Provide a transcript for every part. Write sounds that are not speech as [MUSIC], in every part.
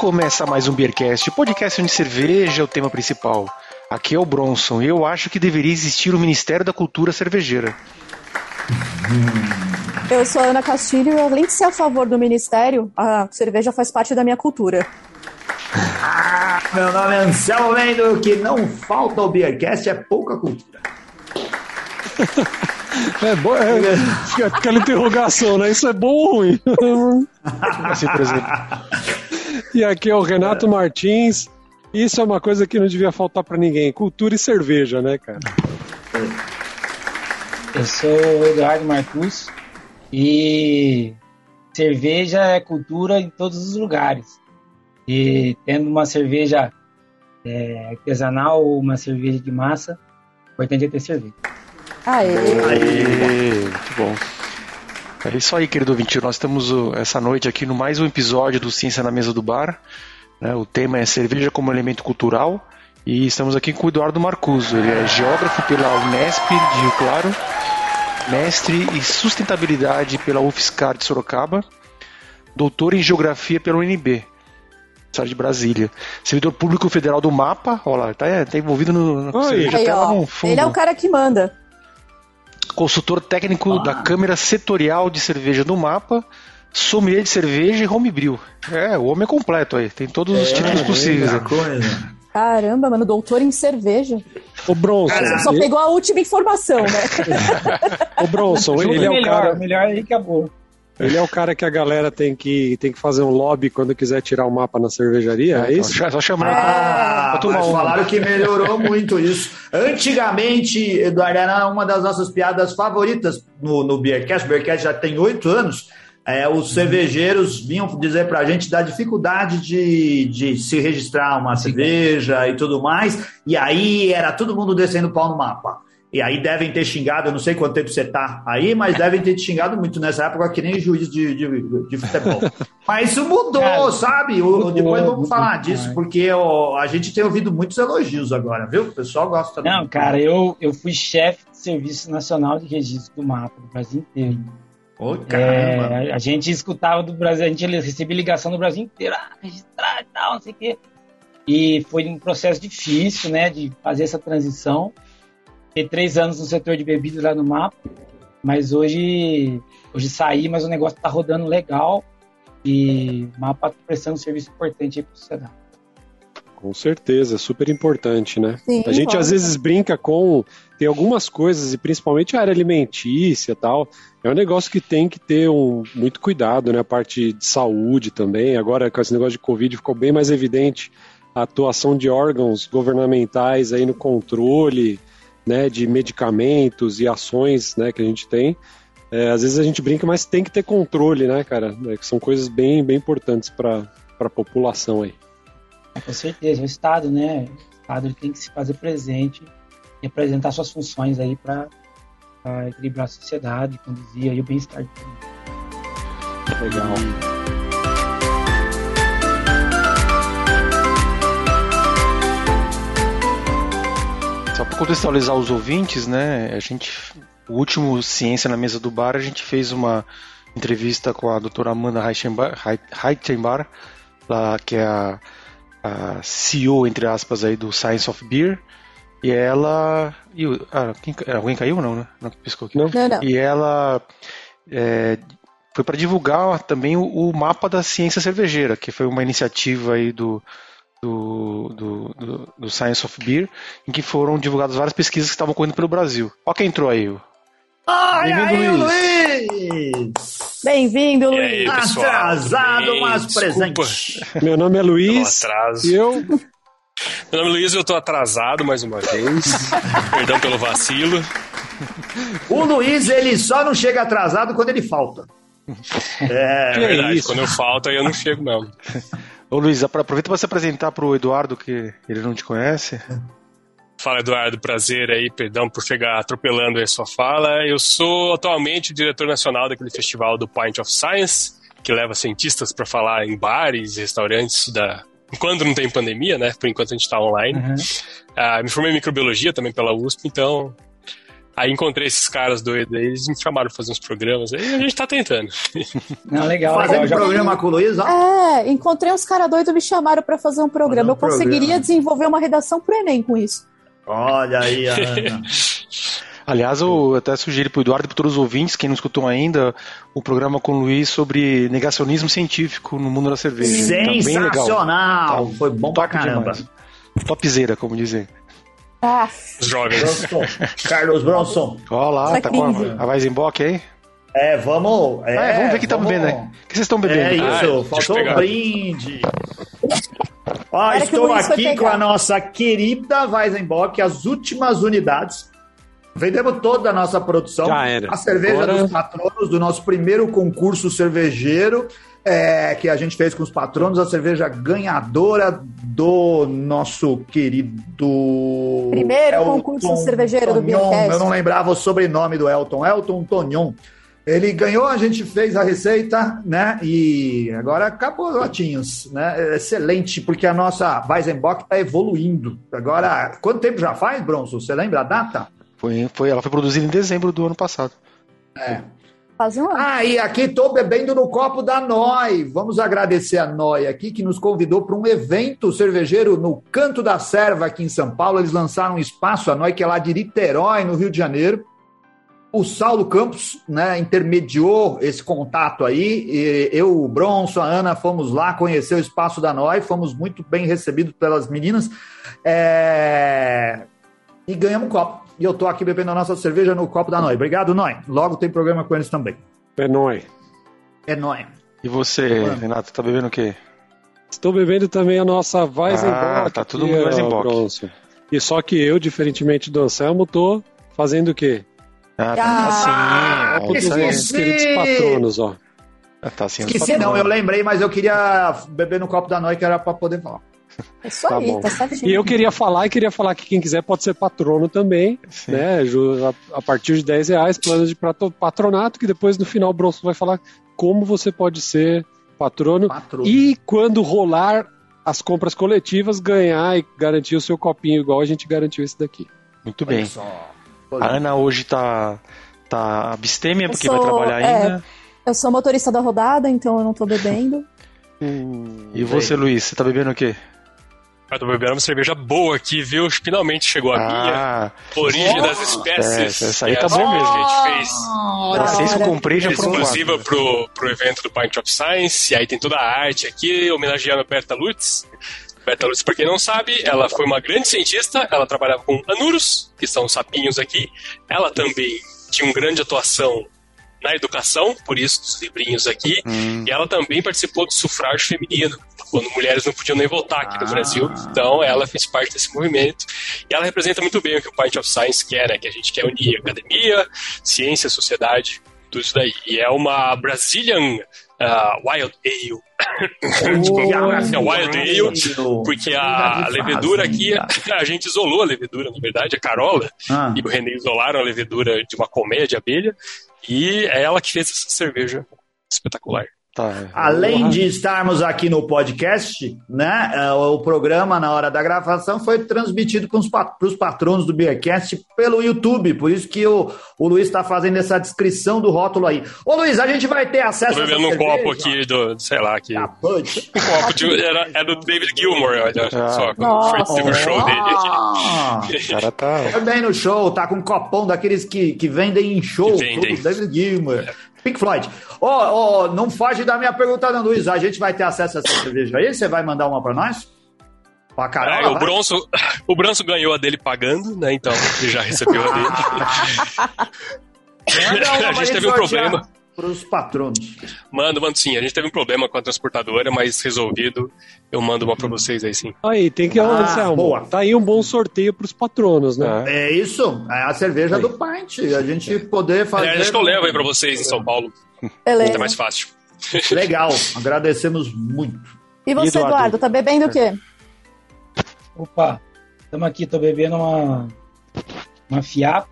Começa mais um Beercast, podcast onde cerveja é o tema principal. Aqui é o Bronson e eu acho que deveria existir o Ministério da Cultura Cervejeira. Eu sou a Ana Castilho e além de ser a favor do Ministério, a cerveja faz parte da minha cultura. Ah, meu nome é Anselmo Mendo, que não falta ao Beercast é pouca cultura. [LAUGHS] É, bo... é aquela interrogação, né? Isso é bom ou ruim? assim, por exemplo. E aqui é o Renato Martins. Isso é uma coisa que não devia faltar para ninguém: cultura e cerveja, né, cara? Eu sou o Eduardo Marcus e cerveja é cultura em todos os lugares. E tendo uma cerveja é, artesanal ou uma cerveja de massa, o importante é ter cerveja. Aê! Aê, muito bom. É isso aí, querido ouvinte. Nós estamos essa noite aqui no mais um episódio do Ciência na Mesa do Bar. Né? O tema é cerveja como elemento cultural. E estamos aqui com o Eduardo Marcuso. Ele é geógrafo pela Unesp de Rio Claro, mestre em sustentabilidade pela UFSCar de Sorocaba, doutor em geografia pela UNB, Estado de Brasília. Servidor público federal do MAPA, olha lá, tá, tá envolvido no, no cerveja Aí, ó. Ele é o cara que manda consultor técnico ah. da Câmara Setorial de Cerveja do Mapa, sommelier de cerveja e homebrew. É, o homem é completo aí, tem todos os é, títulos possíveis. Caramba, mano, doutor em cerveja. O Bronson. Você só pegou a última informação, né? [LAUGHS] o Bronson, ele é o cara. Melhor aí que acabou. Ele é o cara que a galera tem que, tem que fazer um lobby quando quiser tirar o mapa na cervejaria, é, é isso? Só chamar ah, pra, pra Falaram que melhorou muito isso. Antigamente, Eduardo, era uma das nossas piadas favoritas no, no Beercast. O Beercast já tem oito anos. É, os cervejeiros vinham dizer pra gente da dificuldade de, de se registrar uma cerveja e tudo mais. E aí era todo mundo descendo pau no mapa. E aí devem ter xingado, eu não sei quanto tempo você tá aí, mas devem ter te xingado muito nessa época, que nem juiz de, de, de futebol. [LAUGHS] mas isso mudou, Cara, sabe? O, depois vamos falar disso, porque a gente tem ouvido muitos elogios agora, viu? O pessoal gosta Não, cara, eu, eu fui chefe do Serviço Nacional de Registro do Mapa do Brasil inteiro. Ô, caramba! É, a gente escutava do Brasil, a gente recebia ligação do Brasil inteiro, ah, registrar e tal, não sei o quê. E foi um processo difícil, né, de fazer essa transição. Fiquei três anos no setor de bebidas lá no mapa, mas hoje, hoje saí, mas o negócio está rodando legal e o mapa está prestando um serviço importante para a sociedade. Com certeza, super importante, né? Sim, a gente às vezes brinca com. Tem algumas coisas, e principalmente a área alimentícia tal. É um negócio que tem que ter um, muito cuidado, né? A parte de saúde também. Agora, com esse negócio de Covid, ficou bem mais evidente a atuação de órgãos governamentais aí no controle né, de medicamentos e ações né, que a gente tem. É, às vezes a gente brinca, mas tem que ter controle, né, cara? É, que são coisas bem, bem importantes para a população aí. É, com certeza, o Estado, né? O Estado tem que se fazer presente e apresentar suas funções aí para equilibrar a sociedade, conduzir aí o bem-estar Legal. Só para contextualizar os ouvintes, né? A gente, o último Ciência na Mesa do Bar, a gente fez uma entrevista com a doutora Amanda Reichenbar, que é a, a, CEO, entre aspas, aí do Science of Beer. E ela. E, ah, quem, alguém caiu não, né? Não piscou aqui. Não, não. E ela é, foi para divulgar também o, o, mapa da ciência cervejeira, que foi uma iniciativa aí do, do, do, do, do, Science of Beer, em que foram divulgadas várias pesquisas que estavam correndo pelo Brasil. Olha quem entrou aí. Bem-vindo, Luiz! Luiz! Bem-vindo, Luiz! Atrasado, mas presente. Meu nome é Luiz. E eu. Meu nome é Luiz, eu tô atrasado mais uma vez. [LAUGHS] Perdão pelo vacilo. O Luiz, ele só não chega atrasado quando ele falta. É, é verdade, isso? quando eu falto aí eu não chego mesmo. Ô Luiz, aproveita para se apresentar para o Eduardo, que ele não te conhece. Fala Eduardo, prazer aí, perdão por chegar atropelando a sua fala. Eu sou atualmente diretor nacional daquele festival do Point of Science, que leva cientistas para falar em bares e restaurantes da, quando não tem pandemia, né? Por enquanto a gente está online. Uhum. Uh, me formei em microbiologia também pela USP, então Aí encontrei esses caras doidos aí, eles me chamaram pra fazer uns programas, aí a gente tá tentando. Não, [LAUGHS] legal, Fazendo. Já... programa com o Luiz, ó. É, encontrei uns caras doidos me chamaram pra fazer um programa. Um Eu conseguiria programa. desenvolver uma redação pro Enem com isso. Olha aí, [LAUGHS] Ana. Aliás, eu até sugiro para o Eduardo e para todos os ouvintes, quem não escutou ainda, o programa com o Luiz sobre negacionismo científico no mundo da cerveja. Tá bem legal. Sensacional! Tá Foi bom pra caramba. demais. Topzera, como dizem. Ah, Os jovens. Bronson, Carlos Bronson. Olha lá, Tá tá com crise. a, a Weizenbock aí? É, vamos. É, Ah, é, vamos ver o que tá vamos- bebendo aí. O que vocês estão bebendo? É isso, Ah, faltou um brinde. Ó, estou aqui com a nossa querida Weizenbock, as últimas unidades. Vendemos toda a nossa produção. Já era. A cerveja Agora- dos patronos do nosso primeiro concurso cervejeiro, é, que a gente fez com os patronos, a cerveja ganhadora do nosso querido. Primeiro concurso cervejeiro do Tonhon. Beercast. Eu não lembrava o sobrenome do Elton. Elton Tonhon. Ele ganhou, a gente fez a receita, né? E agora acabou os latinhos, né? Excelente, porque a nossa Weizenbock está evoluindo. Agora, quanto tempo já faz, Bronson? Você lembra a data? Foi, foi, ela foi produzida em dezembro do ano passado. Fazer. Ah, e aqui estou bebendo no copo da Noi. Vamos agradecer a Noi aqui, que nos convidou para um evento cervejeiro no Canto da Serva, aqui em São Paulo. Eles lançaram um espaço, a Noi, que é lá de Niterói, no Rio de Janeiro. O Saulo Campos né, intermediou esse contato aí. Eu, o Bronson, a Ana fomos lá conhecer o espaço da Noi, fomos muito bem recebidos pelas meninas. É, E ganhamos um copo. E eu tô aqui bebendo a nossa cerveja no copo da Noi. Obrigado, Noi. Logo tem programa com eles também. É nóis. É Noi. E você, Mano. Renato, tá bebendo o quê? Estou bebendo também a nossa Weizenbock. Ah, tá tudo ó, Weizenbock. E só que eu, diferentemente do Anselmo, tô fazendo o quê? Ah, Ah, tá sim. Copo É dos isso aí. nossos queridos patronos, ó. Ah, Tá sim. Esqueci não, eu lembrei, mas eu queria beber no copo da Noi, que era pra poder falar. É isso Tá aí, bom. tá certinho. E eu queria falar, e queria falar que quem quiser pode ser patrono também, Sim. né? A, partir de 10 reais, plano de patronato, que depois no final o Bronson vai falar como você pode ser patrono. Patrono. E quando rolar as compras coletivas, ganhar e garantir o seu copinho, igual a gente garantiu esse daqui. Muito Olha bem. só. A Ana hoje tá, tá abstêmia porque sou- vai trabalhar é. ainda. Eu sou motorista da rodada, então eu não tô bebendo. E você, Luiz, você tá bebendo o quê? Eu tô bebendo uma cerveja boa aqui, viu? Finalmente chegou a minha. Ah, Origem das é, espécies. essa aí tá é bom a mesmo. que a gente fez. pra seis que eu comprei já foram exclusiva pro, pro evento do Pint of Science. E aí tem toda a arte aqui, homenageando a Berta Lutz. Berta Lutz, pra quem não sabe, ela foi uma grande cientista. Ela trabalhava com anuros, que são sapinhos aqui. Ela também tinha uma grande atuação na educação, por isso os livrinhos aqui. Hum, E ela também participou do sufrágio feminino, quando mulheres não podiam nem votar aqui no Ah. Brasil. Então ela fez parte desse movimento. E ela representa muito bem o que o Pint of Science quer, né? Que a gente quer unir academia, ciência, sociedade, tudo isso daí. E é uma Brazilian ah, Wild Ale. [COUGHS] Desculpa, é Wild Ale, porque a levedura aqui, [LAUGHS] a gente isolou a levedura, na verdade, a Carola Ah, e o René isolaram a levedura de uma colmeia de abelha. E é ela que fez essa cerveja espetacular. Tá. Além de estarmos aqui no podcast, né, é, o programa, na hora da gravação, foi transmitido para os patronos do Beercast pelo YouTube. Por isso que o, o Luiz está fazendo essa descrição do rótulo aí. Ô Luiz, a gente vai ter acesso Tô bebendo um cerveja? copo aqui do, sei lá, aqui. Bud. Um copo de, era, é do David Gilmour, olha Ah. só. Nossa. Foi, teve o show dele aqui. Ah, O cara tá. Foi bem no show, tá com um copão daqueles que, que vendem em show, Que vendem. tudo, David Gilmour, Pink Floyd. Ó, ó, não foge da minha pergunta, não, Luiz. A gente vai ter acesso a essa cerveja aí? Você vai mandar uma pra nós? Pra Carol? É, o, Bronson, [LAUGHS] o Bronson ganhou a dele pagando, né? Então ele já recebeu a dele. [LAUGHS] [LAUGHS] a gente teve um problema. Para os patronos. Mando, mando sim. A gente teve um problema com a transportadora, mas resolvido. Eu mando uma pra vocês aí sim. Aí, tem que. Ah, Anselmo, boa. Tá aí um bom sorteio pros patronos, né? É. É isso, é a cerveja do Pint. A gente poder fazer. É, acho que eu levo aí pra vocês em São Paulo. Beleza. É mais fácil. [LAUGHS] Legal, agradecemos muito. E você, Eduardo? Eduardo, tá bebendo o quê? Opa, estamos aqui, tô bebendo uma, uma fiap,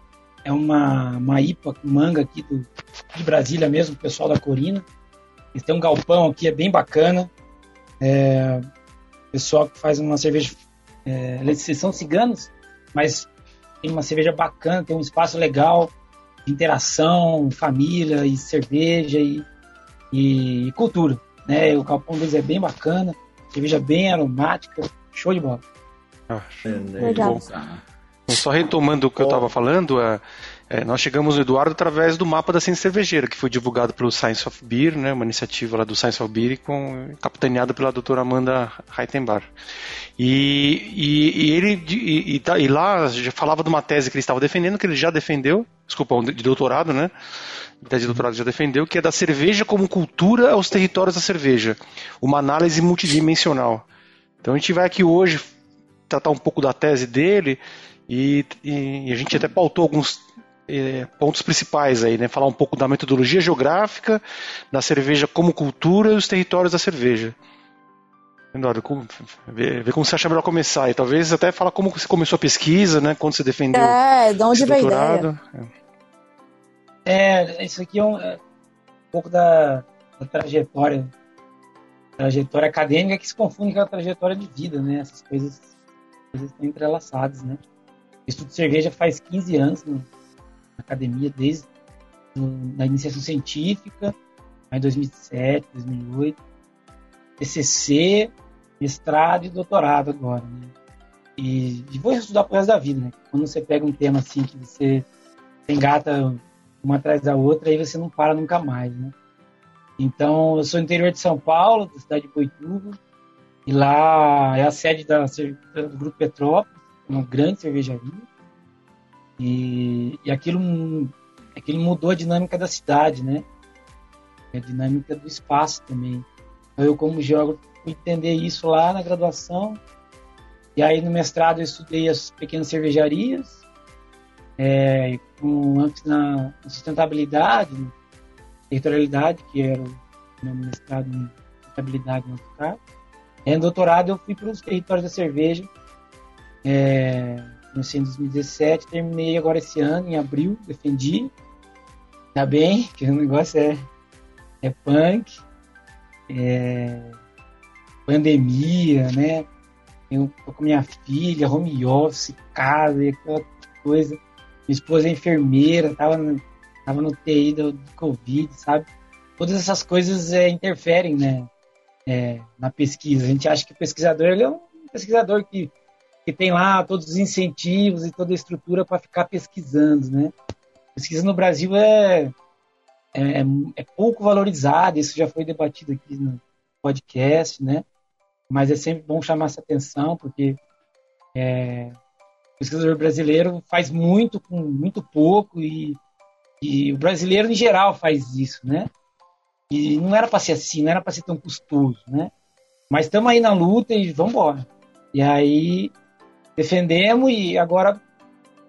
é uma, uma IPA com manga aqui do, de Brasília mesmo, o pessoal da Corina. Eles têm um galpão aqui, é bem bacana. É, pessoal que faz uma cerveja, é, eles são ciganos, mas tem uma cerveja bacana, tem um espaço legal de interação, família e cerveja e, e cultura. Né? O Galpão deles é bem bacana, cerveja bem aromática, show de bola. Ah, Legal. Só retomando o que eu estava falando, é, é, nós chegamos no Eduardo através do mapa da ciência cervejeira, que foi divulgado pelo Science of Beer, né, uma iniciativa lá do Science of Beer, com, capitaneada pela doutora Amanda Reitenbar. E, e, e ele e, e, tá, e, lá já falava de uma tese que ele estava defendendo, que ele já defendeu, desculpa, de doutorado, né? Tese de doutorado já defendeu, que é da cerveja como cultura aos territórios da cerveja, uma análise multidimensional. Então a gente vai aqui hoje tratar um pouco da tese dele e, e a gente até pautou alguns é, pontos principais aí, né? Falar um pouco da metodologia geográfica, da cerveja como cultura e os territórios da cerveja. Eduardo, ver, ver como você acha melhor começar e talvez até falar como você começou a pesquisa, né? Quando você defendeu. É, de onde veio a ideia. É, isso aqui é um, é um pouco da, da, trajetória, trajetória acadêmica que se confunde com a trajetória de vida, né? Essas coisas, coisas estão entrelaçadas, né? Estudo cerveja faz 15 anos, né? academia desde a iniciação científica, em 2007, 2008, TCC, mestrado e doutorado agora, né? E, vou estudar pro resto da vida, né? Quando você pega um tema assim que você engata uma atrás da outra, aí você não para nunca mais, né? Então, eu sou interior de São Paulo, da cidade de Boituva, e lá é a sede da, do Grupo Petrópolis, uma grande cervejaria. E, e aquilo, aquilo mudou a dinâmica da cidade, né? A dinâmica do espaço também. Então, eu, como geógrafo, fui entender isso lá na graduação. E aí, no mestrado, eu estudei as pequenas cervejarias, é, com antes na, sustentabilidade, territorialidade, que era o meu mestrado em sustentabilidade no mestrado. E no doutorado, eu fui para os territórios da cerveja. É, Comecei em 2017, terminei agora esse ano, em abril, defendi. Tá bem, [LAUGHS] que o negócio é, é punk, é pandemia, né? Eu tô com minha filha, home office, casa e aquela coisa. Minha esposa é enfermeira, tava no, tava no TI do, do Covid, sabe? Todas essas coisas é, interferem, né? É, na pesquisa. A gente acha que o pesquisador ele é um pesquisador que que tem lá todos os incentivos e toda a estrutura para ficar pesquisando, né? Pesquisa no Brasil é, é, é, pouco valorizada, isso já foi debatido aqui no podcast, né? Mas é sempre bom chamar essa atenção, porque é, o pesquisador brasileiro faz muito com muito pouco e, e o brasileiro em geral faz isso, né? E não era para ser assim, não era para ser tão custoso, né? Mas estamos aí na luta e vamos embora. E aí defendemos e agora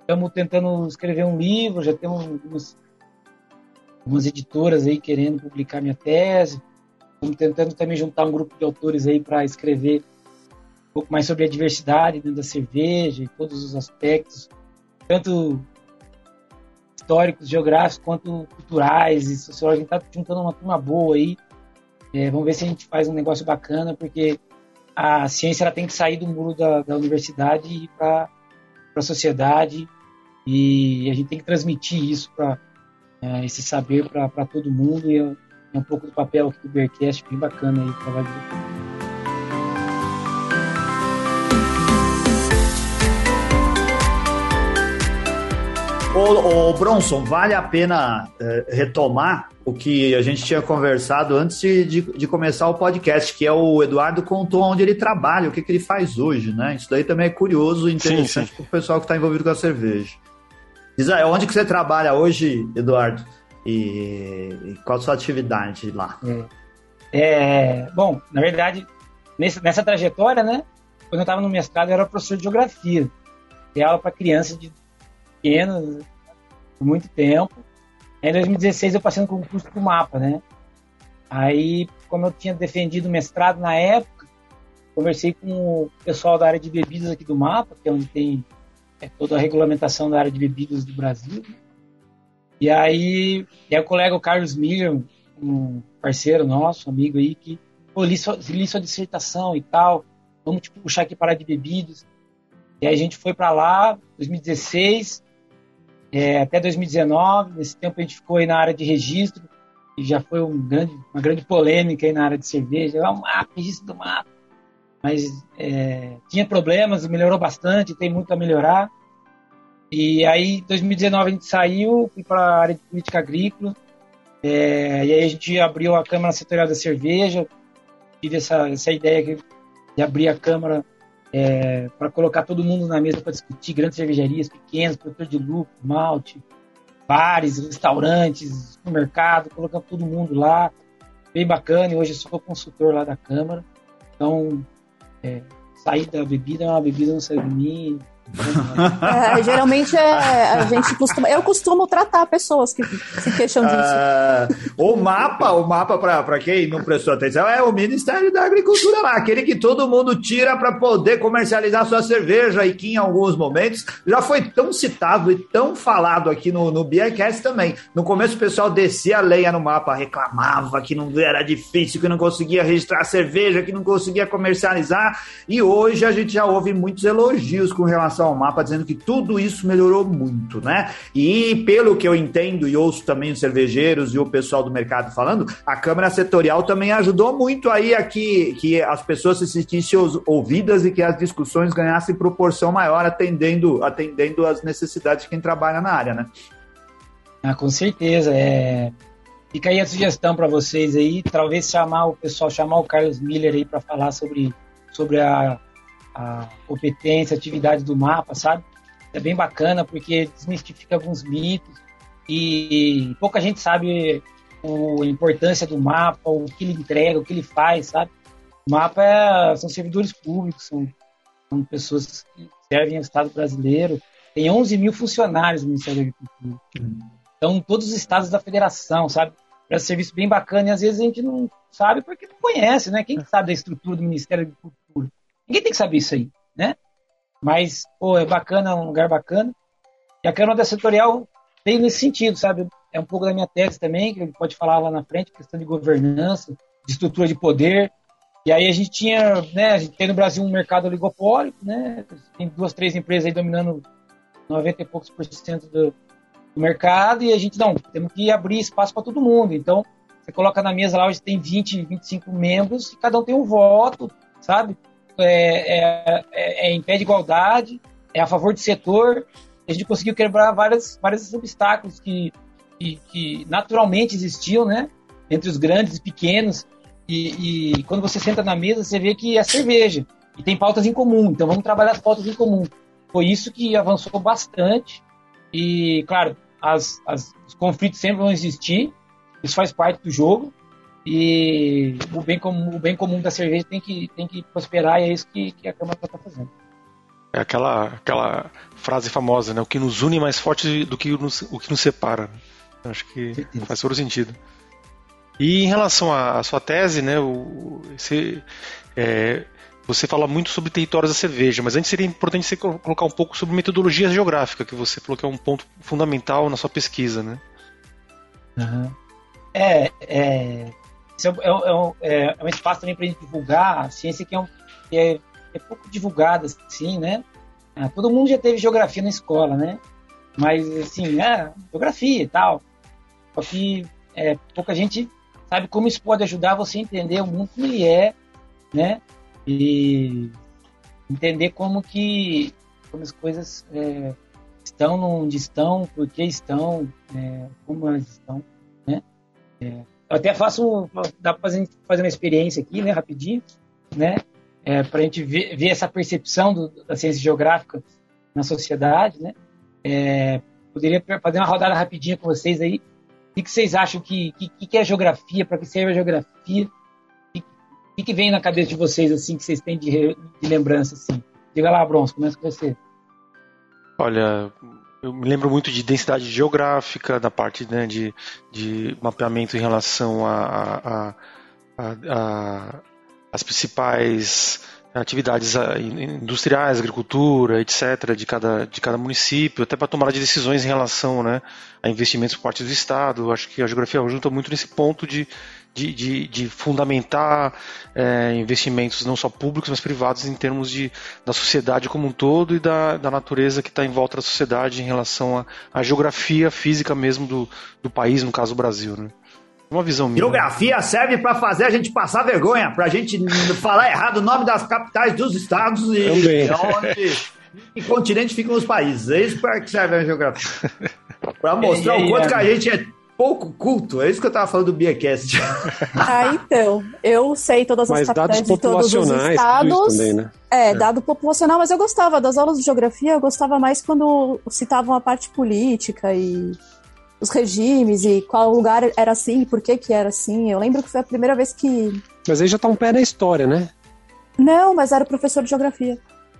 estamos tentando escrever um livro, já temos algumas, algumas editoras aí querendo publicar minha tese. Estamos tentando também juntar um grupo de autores aí para escrever um pouco mais sobre a diversidade dentro da cerveja e todos os aspectos, tanto históricos, geográficos, quanto culturais e sociológicos. A gente está juntando uma turma boa aí. É, vamos ver se a gente faz um negócio bacana, porque a ciência ela tem que sair do muro da, da universidade e ir para a sociedade. E a gente tem que transmitir isso para é, esse saber para todo mundo. E é, é, um pouco do papel aqui do Bearcast bem bacana aí o trabalho do Ô, ô, Bronson, vale a pena é, retomar o que a gente tinha conversado antes de, de, de, começar o podcast, que é o Eduardo contou onde ele trabalha, o que, que ele faz hoje, né? Isso daí também é curioso e interessante para o pessoal que está envolvido com a cerveja. Diz aí, onde que você trabalha hoje, Eduardo? E, e qual a sua atividade lá? É, é bom, na verdade, nessa, nessa trajetória, né? Quando eu estava no mestrado, eu era professor de geografia. Dei aula para crianças de pequenas por muito tempo. Em 2016 eu passei no concurso do mapa, né? Aí, como eu tinha defendido mestrado na época, conversei com o pessoal da área de bebidas aqui do mapa, que é onde tem é, toda a regulamentação da área de bebidas do Brasil. E aí, aí o colega o Carlos Miller, um parceiro nosso, amigo aí, que pô, li, sua, li sua dissertação e tal, vamos te puxar aqui para a área de bebidas. E aí a gente foi para lá, 2016, é, até 2019. Nesse tempo a gente ficou aí na área de registro, e já foi um grande, uma grande polêmica aí na área de cerveja. É um mapa, registro do mapa. Mas é, tinha problemas, melhorou bastante, tem muito a melhorar. E aí, em 2019, a gente saiu, fui para a área de política agrícola. É, e aí a gente abriu a Câmara Setorial da Cerveja. Tive essa, essa ideia de abrir a Câmara é, para colocar todo mundo na mesa para discutir grandes cervejarias, pequenas, produtores de lucro, malte, bares, restaurantes, supermercado, colocando todo mundo lá. Bem bacana, e hoje sou consultor lá da Câmara. Então, é, sair da bebida é uma bebida, não sai de mim, é, geralmente é, a gente costuma. Eu costumo tratar pessoas que se queixam disso. Uh, o mapa, o mapa, para quem não prestou atenção, é o Ministério da Agricultura lá, aquele que todo mundo tira para poder comercializar sua cerveja e que em alguns momentos já foi tão citado e tão falado aqui no, no Beercast também. No começo o pessoal descia a lenha no mapa, reclamava que não era difícil, que não conseguia registrar cerveja, que não conseguia comercializar. E hoje a gente já ouve muitos elogios com relação relação ao mapa, dizendo que tudo isso melhorou muito, né? E pelo que eu entendo e ouço também os cervejeiros e o pessoal do mercado falando, a Câmara Setorial também ajudou muito aí a que, que as pessoas se sentissem ouvidas e que as discussões ganhassem proporção maior, atendendo, atendendo as necessidades de quem trabalha na área, né? Ah, com certeza. É... Fica aí a sugestão para vocês aí, talvez chamar o pessoal, chamar o Carlos Miller aí para falar sobre, sobre a a competência, atividade do mapa, sabe? É bem bacana porque desmistifica alguns mitos e pouca gente sabe a importância do mapa, o que ele entrega, o que ele faz, sabe? O mapa é, são servidores públicos, são, são pessoas que servem ao Estado brasileiro. Tem 11 mil funcionários no Ministério da Agricultura. Então, todos os estados da federação, sabe? Presta serviço bem bacana e às vezes a gente não sabe porque não conhece, né? Quem sabe da estrutura do Ministério da Agricultura? Ninguém tem que saber isso aí, né? Mas, pô, é bacana, é um lugar bacana. E a Câmara da Setorial veio nesse sentido, sabe? É um pouco da minha tese também, que a gente pode falar lá na frente, questão de governança, de estrutura de poder. E aí a gente tinha, né, a gente tem no Brasil um mercado oligopólico, né? Tem duas, três empresas aí dominando 90 e poucos por cento do, do mercado e a gente, não, temos que abrir espaço para todo mundo. Então, você coloca na mesa lá, hoje tem 20, 25 membros e cada um tem um voto, sabe? É, é, é, em pé de igualdade, é a favor do setor. A gente conseguiu quebrar vários, vários obstáculos que, que, que naturalmente existiam, né? Entre os grandes e pequenos. E, e, quando você senta na mesa, você vê que é cerveja. E tem pautas em comum. Então vamos trabalhar as pautas em comum. Foi isso que avançou bastante. E, claro, as, as, os conflitos sempre vão existir. Isso faz parte do jogo. E o bem comum, o bem comum da cerveja tem que, tem que prosperar e é isso que, que a Câmara está fazendo. É aquela, aquela frase famosa, né? O que nos une é mais forte do que nos, o que nos separa. Acho que faz todo sentido. E em relação à, à sua tese, né? O, você, é, você fala muito sobre territórios da cerveja, mas antes seria importante você colocar um pouco sobre metodologia geográfica, que você falou que é um ponto fundamental na sua pesquisa, né? Uhum. É, é, esse é, é, é, é um espaço também para a gente divulgar a ciência que é, um, que é, é pouco divulgada, assim, né? Ah, todo mundo já teve geografia na escola, né? Mas, assim, é, geografia e tal. Só que é, pouca gente sabe como isso pode ajudar você a entender o mundo como ele é, né? E entender como que como as coisas é, estão onde estão, por que estão, é, como elas estão, né? É, eu até faço, dá para fazer, fazer uma experiência aqui, né, rapidinho, né, é, para a gente ver, ver, essa percepção do, da ciência geográfica na sociedade, né. É, poderia fazer uma rodada rapidinha com vocês aí. O que, vocês acham que, que, que é geografia? Para que serve a geografia? O que, que vem na cabeça de vocês assim que vocês têm de, de lembrança assim? Diga lá, Bronze, começa com você. Olha, eu me lembro muito de densidade geográfica, da parte né, de, de mapeamento em relação a, a, a, a as principais atividades ah, industriais, agricultura, etc., de cada, de cada município, até para tomar de decisões em relação né, a investimentos por parte do Estado. Acho que a geografia ajuda muito nesse ponto de, de, de, de fundamentar é, investimentos não só públicos, mas privados em termos de, da sociedade como um todo e da, da natureza que está em volta da sociedade em relação à geografia física mesmo do, do país, no caso o Brasil. Né? Uma visão minha. Geografia serve para fazer a gente passar vergonha, para a gente falar errado o nome das capitais dos estados e Também. onde em continente ficam os países. É isso para que serve a geografia. Para mostrar o quanto que a gente é pouco culto. É isso que eu tava falando do Beercast. [LAUGHS] Ah, então. Eu sei todas as mas capitais de todos os estados. Também, né? é, é, dado populacional, mas eu gostava das aulas de geografia, eu gostava mais quando citavam a parte política e os regimes e qual lugar era assim, por que que era assim. Eu lembro que foi a primeira vez que. Mas aí já tá um pé na história, né? Não, mas era professor de geografia.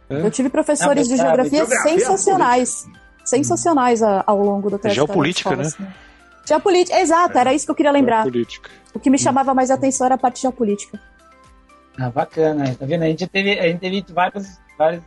É? Eu tive professores de geografia, geografia sensacionais. Sensacionais ao longo do trajetório. Geopolítica, né? Assim. Geopolítica, exato, era isso que eu queria lembrar. O que me chamava mais atenção era a parte geopolítica. Ah, bacana, tá vendo? A gente teve, a gente teve vários, vários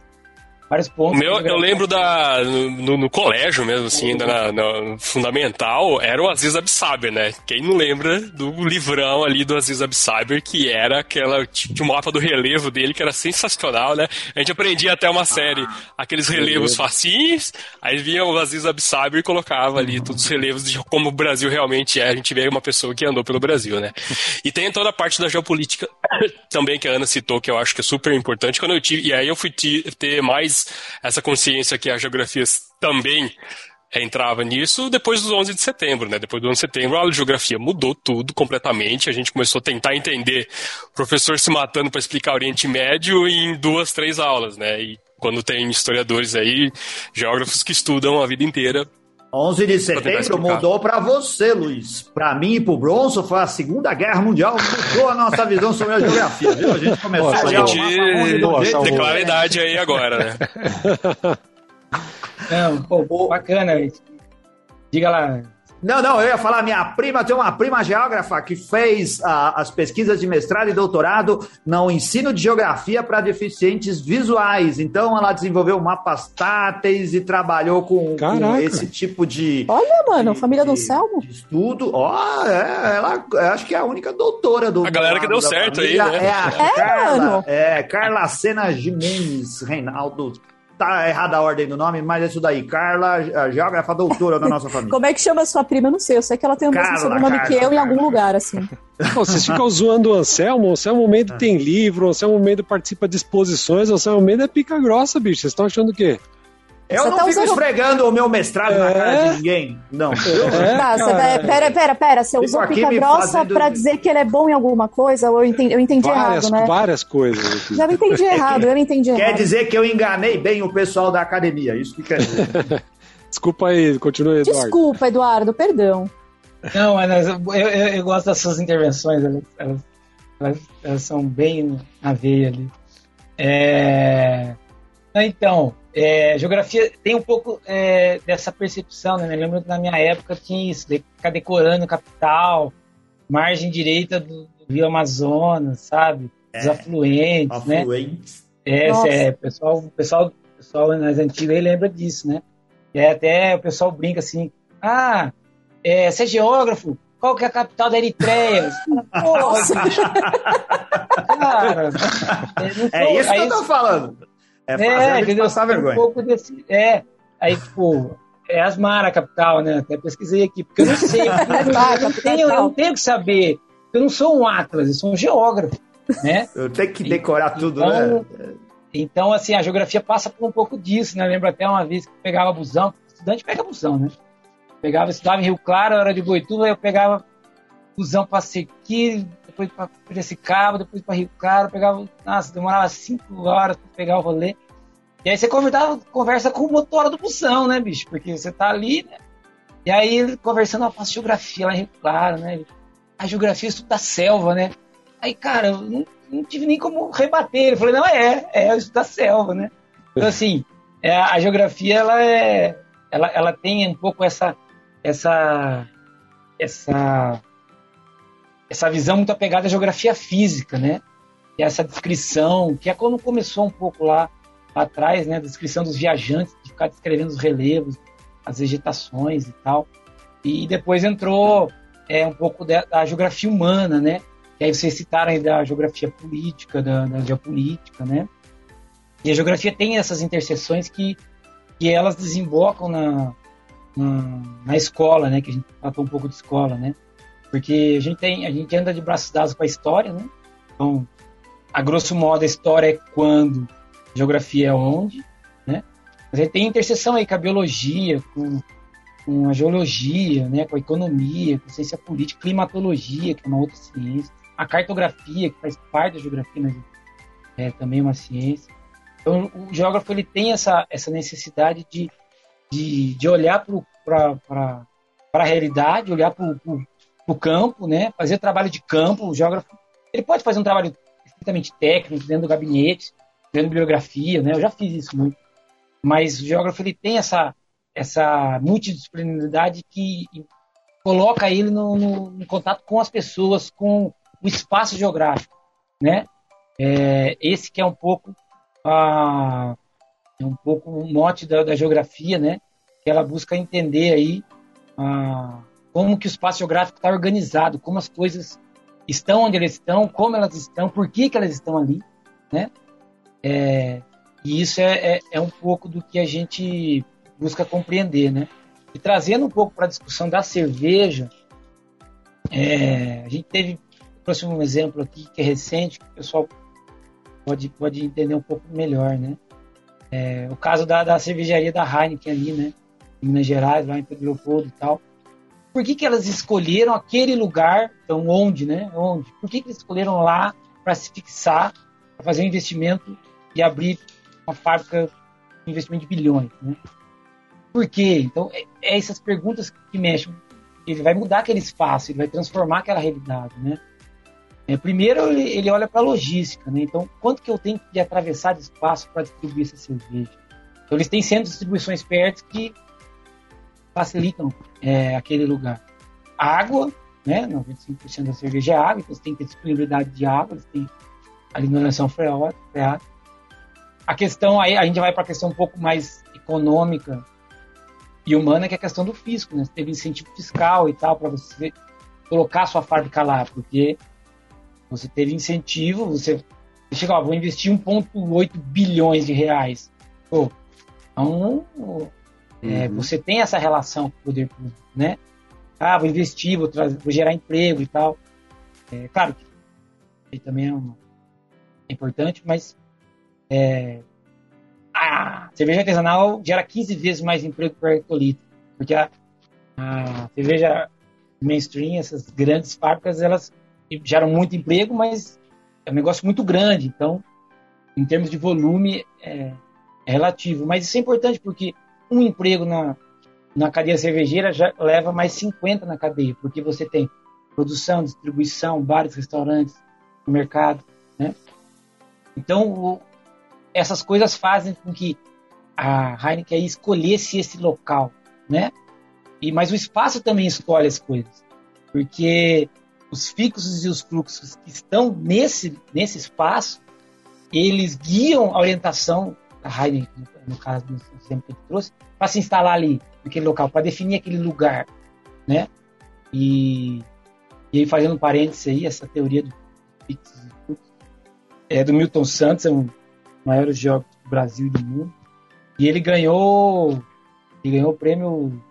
vários pontos. Meu, eu lembro da, no, no, colégio mesmo, assim, ainda na, na, fundamental, era o Aziz Absaber, né? Quem não lembra do livrão ali do Aziz Absaber, que era aquela, tipo, mapa do relevo dele, que era sensacional, né? A gente aprendia até uma série, aqueles relevos facinhos, aí vinha o Aziz Absaber e colocava ali todos os relevos de como o Brasil realmente é. A gente vê uma pessoa que andou pelo Brasil, né? E tem toda a parte da geopolítica [COUGHS] também que a Ana citou, que eu acho que é super importante. Quando eu tive, e aí eu fui ter mais essa consciência que a geografia também entrava nisso depois dos 11 de setembro, né? Depois do 11 de setembro, a geografia mudou tudo completamente. A gente começou a tentar entender o professor se matando para explicar Oriente Médio em duas, três aulas, né? E quando tem historiadores aí, geógrafos que estudam a vida inteira 11 de setembro mudou para você, Luiz. Para mim e para o Bronzo foi a Segunda Guerra Mundial, mudou a nossa visão sobre a geografia, viu? A gente começou Pô, a gente declara a idade aí agora, né? [LAUGHS] Não, pô, bacana. Diga lá, não, não, eu ia falar, minha prima tem uma prima geógrafa que fez uh, as pesquisas de mestrado e doutorado no ensino de geografia para deficientes visuais. Então, ela desenvolveu mapas táteis e trabalhou com, com esse tipo de. Olha, mano, de, família do Selmo. Estudo. Ó, oh, é, ela acho que é a única doutora do. A galera que deu certo família. aí, né? É a é, Carla, mano. é, Carla Sena Jimenez Reinaldo tá errada a ordem do nome, mas é isso daí. Carla, a geógrafa doutora da nossa família. Como é que chama a sua prima? Eu não sei. Eu sei que ela tem o mesmo sobrenome Carla, que eu Carla. em algum lugar, assim. Pô, vocês ficam zoando o Anselmo. O Anselmo Mendes tem livro, o Anselmo Mendes participa de exposições, o Anselmo Mendes é pica grossa, bicho. Vocês estão achando o quê? Eu você não tá fico usando... esfregando o meu mestrado é... na cara de ninguém. Não. É, tá, você vai, pera, pera, pera. Você usou pica grossa fazendo... pra dizer que ele é bom em alguma coisa? Ou eu entendi, eu entendi várias, errado, né? Várias coisas. Já me entendi errado, eu entendi quer errado. Quer dizer que eu enganei bem o pessoal da academia, isso que quer dizer. [LAUGHS] Desculpa aí, continue, Eduardo. Desculpa, Eduardo, perdão. Não, mas eu, eu, eu gosto das suas intervenções, elas, elas, elas, são bem na veia ali. É... Então, é, geografia tem um pouco é, dessa percepção, né? Eu lembro que na minha época tinha isso, de ficar decorando capital, margem direita do, do Rio Amazonas, sabe? Os é, afluentes, né? afluentes. né? É, é, pessoal, pessoal, pessoal nas antigas aí lembra disso, né? E até o pessoal brinca assim, ah, é, você é geógrafo, qual que é a capital da Eritreia? Nossa! [LAUGHS] Cara, é isso que eu tô falando. É, é entendeu? passar vergonha. Um pouco desse, é, aí, tipo, é Asmara a capital, né? Até pesquisei aqui, porque eu não sei. Eu, [LAUGHS] eu, não tenho, eu não tenho que saber. Eu não sou um Atlas, eu sou um geógrafo, né? Eu tenho que decorar então, tudo, né? Então, assim, a geografia passa por um pouco disso, né? Eu lembro até uma vez que eu pegava busão, estudante pega busão, né? Pegava, estudava em Rio Claro, era de Boituva, eu pegava busão para Sequi, depois para Piracicaba, depois para Rio Claro, pegava, nossa, demorava cinco horas para pegar o rolê. E aí você conversa, conversa com o motor do busão, né, bicho? Porque você tá ali, né? E aí conversando, eu faço geografia lá em Rio Claro, né? A geografia estuda da selva, né? Aí, cara, eu não, não tive nem como rebater. Ele falou, não, é, é, eu estudo da selva, né? Então, assim, é, a geografia, ela é, ela, ela tem um pouco essa, essa, essa essa visão muito apegada à geografia física, né? é essa descrição, que é quando começou um pouco lá, atrás, né, a descrição dos viajantes, de ficar descrevendo os relevos, as vegetações e tal. E depois entrou é, um pouco da, da geografia humana, né? Que aí vocês citaram aí da geografia política, da, da geopolítica, né? E a geografia tem essas interseções que, que elas desembocam na, na, na escola, né? Que a gente tratou um pouco de escola, né? Porque a gente tem, a gente anda de braços dados com a história, né? Então, a grosso modo, a história é quando, geografia é onde, né? Mas aí tem interseção aí com a biologia, com, com a geologia, né? Com a economia, com a ciência política, climatologia, que é uma outra ciência, a cartografia, que faz parte da geografia, mas é também uma ciência. Então, o geógrafo ele tem essa, essa necessidade de, de, de olhar para a realidade, olhar para o campo, né? fazer trabalho de campo. O geógrafo ele pode fazer um trabalho estritamente técnico, dentro do gabinete, da bibliografia, né? eu já fiz isso muito. Mas o geógrafo ele tem essa, essa multidisciplinaridade que coloca ele no, no, no contato com as pessoas, com o espaço geográfico. Né? É, esse que é um pouco a, é um pouco um mote da, da, geografia, né? Que ela busca entender aí a, como que o espaço geográfico está organizado, como as coisas estão onde elas estão, como elas estão, por que, que elas estão ali, né? É, e isso é, é, é, um pouco do que a gente busca compreender, né? E trazendo um pouco para a discussão da cerveja, é, a gente teve, trouxe um exemplo aqui que é recente, que o pessoal pode, pode entender um pouco melhor, né? É, o caso da, da cervejaria da Heineken ali, né? Em Minas Gerais, lá em Pedro Leopoldo e tal. Por que, que elas escolheram aquele lugar? Então, onde, né? Onde? Por que, que eles escolheram lá para se fixar, para fazer um investimento e abrir uma fábrica de investimento de bilhões, né? Por quê? Então, é, é essas perguntas que mexem. Ele vai mudar aquele espaço, ele vai transformar aquela realidade, né? É, primeiro, ele, ele olha para a logística, né? Então, quanto que eu tenho de atravessar de espaço para distribuir essa cerveja? Então, eles têm centros de distribuições perto que facilitam é, aquele lugar. Água, né? 95% da cerveja é água, então você tem que ter disponibilidade de água, eles têm a mineração freática. A questão aí, a gente vai para a questão um pouco mais econômica e humana, que é a questão do fisco, né? Você teve incentivo fiscal e tal para você colocar sua fábrica lá, porque você teve incentivo, você, chegou, vou investir 1,8 bilhões de reais. Pô, então, é, uhum. você tem essa relação com o poder público, né? Ah, vou investir, vou, trazer, vou gerar emprego e tal. É, claro que também é, uma, é importante, mas é, a cerveja artesanal gera 15 vezes mais emprego por hectolitro, porque a, a cerveja mainstream, essas grandes fábricas, elas geram muito emprego, mas é um negócio muito grande. Então, em termos de volume, é, é relativo. Mas isso é importante porque um emprego na, na cadeia cervejeira já leva mais 50 na cadeia, porque você tem produção, distribuição, bares, restaurantes, mercado, né? Então, o, essas coisas fazem com que a Heineken escolhesse esse local, né? E, mas o espaço também escolhe as coisas, porque os fixos e os fluxos que estão nesse, nesse espaço, eles guiam a orientação da Heineken, no caso do exemplo que ele trouxe, para se instalar ali, naquele local, para definir aquele lugar, né? E, e aí, fazendo um parênteses aí, essa teoria do fixos e fluxos, é do Milton Santos, é um maiores geógrafos do Brasil e do mundo, e ele ganhou, ele ganhou o prêmio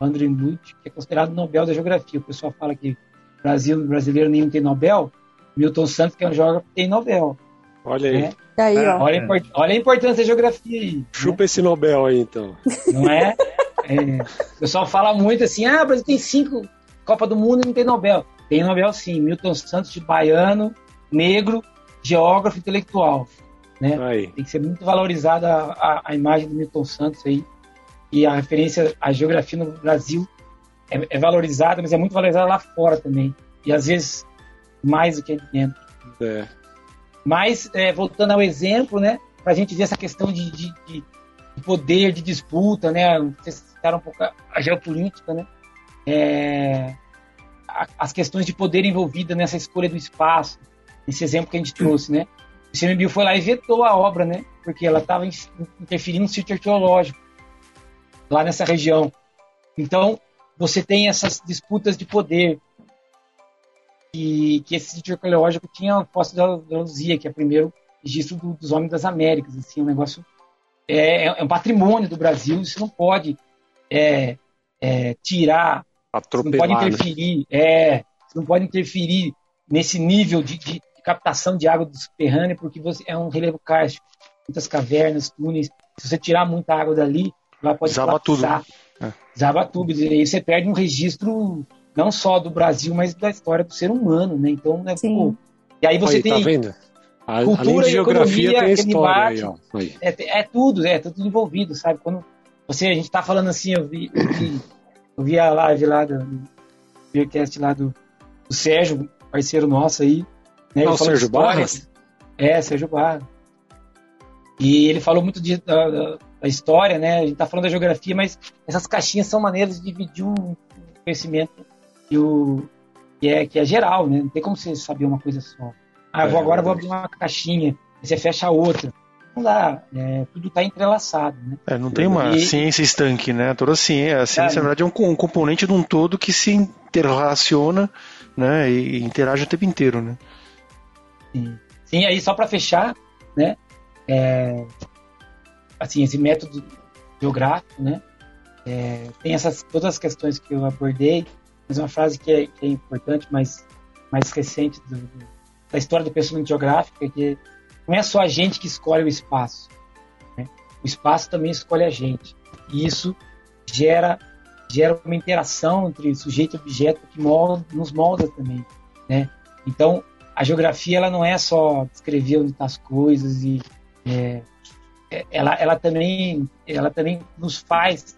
Andrew Lute, que é considerado o Nobel da Geografia. O pessoal fala que Brasil, brasileiro nenhum tem Nobel. Milton Santos, que é um geógrafo, tem Nobel. Olha aí. Né? aí olha, a olha, a importância da geografia aí. Chupa né? esse Nobel aí, então. Não é? é? O pessoal fala muito assim, ah, o Brasil tem cinco Copa do Mundo e não tem Nobel. Tem Nobel sim. Milton Santos, de baiano, negro, geógrafo intelectual. Né? Aí. Tem que ser muito valorizada a, a, a, imagem do Milton Santos aí. E a referência à geografia no Brasil é, é, valorizada, mas é muito valorizada lá fora também. E às vezes mais do que dentro. É. Mas, é, voltando ao exemplo, né, para a gente ver essa questão de, de, de, poder, de disputa, né, vocês citaram um pouco a, geopolítica, né, é, as questões de poder envolvida nessa escolha do espaço, esse exemplo que a gente trouxe, né, O ICMBio foi lá e vetou a obra, né? Porque ela estava interferindo no sítio arqueológico, lá nessa região. Então, você tem essas disputas de poder. Que, que esse sítio arqueológico tinha a Fossa da Luzia, que é o primeiro registro do, dos homens das Américas. Assim, um negócio. É, é, um patrimônio do Brasil, isso não pode é, é, tirar. Atropelar, não pode né? interferir. Né? É, não pode interferir nesse nível de, de, de captação de água do subterrâneo, porque você, é um relevo kárstico, muitas cavernas, túneis. Se você tirar muita água dali, ela pode Desaba tudo. Né? É. Desaba tudo. E aí você perde um registro não só do Brasil, mas da história do ser humano, né? Então, né, pô, e aí você aí, tem tá vendo? A, cultura e geografia economia, tem história aí, ó. Aí. É, é, tudo, é tudo envolvido, sabe? Quando você, a gente tá falando assim, eu vi, eu vi, eu vi a live lá do, do podcast lá do, do Sérgio, parceiro nosso aí. Né? Não, o Sérgio Barra? É, Sérgio Barra. E ele falou muito de, da, da, história, né? A gente tá falando da geografia, mas essas caixinhas são maneiras de dividir um conhecimento que, o, que, é, que é geral, né? Não tem como você saber uma coisa só. Ah, eu vou, é, agora vou abrir uma caixinha, você fecha a outra. Não dá, é, tudo está entrelaçado, né? É, não tem uma e, ciência estanque, né? Toda ciência, a ciência, é, na verdade, é um, um componente de um todo que se interrelaciona né, e interage o tempo inteiro, né? Sim, aí só para fechar, né, é, assim, esse método geográfico, né, é, tem essas todas as questões que eu abordei, mas uma frase que é, que é importante, mas mais recente do, do, da história do pensamento geográfico, é que não é só a gente que escolhe o espaço, né? o espaço também escolhe a gente, e isso gera gera uma interação entre sujeito e objeto que molda, nos molda também, né? Então, a geografia ela não é só descrever onde estão tá as coisas e é, é, ela, ela também ela também nos faz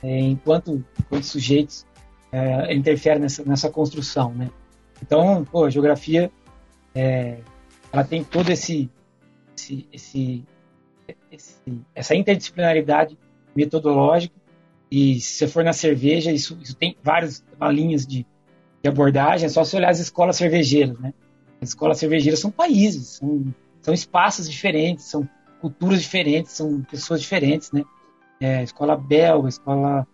é, enquanto, enquanto sujeitos é, interfere nessa, nessa construção, né? Então, pô, a geografia é, ela tem todo esse, esse, esse, esse essa interdisciplinaridade metodológica e se você for na cerveja, isso, isso tem várias linhas de, de, abordagem, é só você olhar as escolas cervejeiras, né? As escolas cervejeiras são países, são, são espaços diferentes, são culturas diferentes, são pessoas diferentes, né? É, escola belga, escola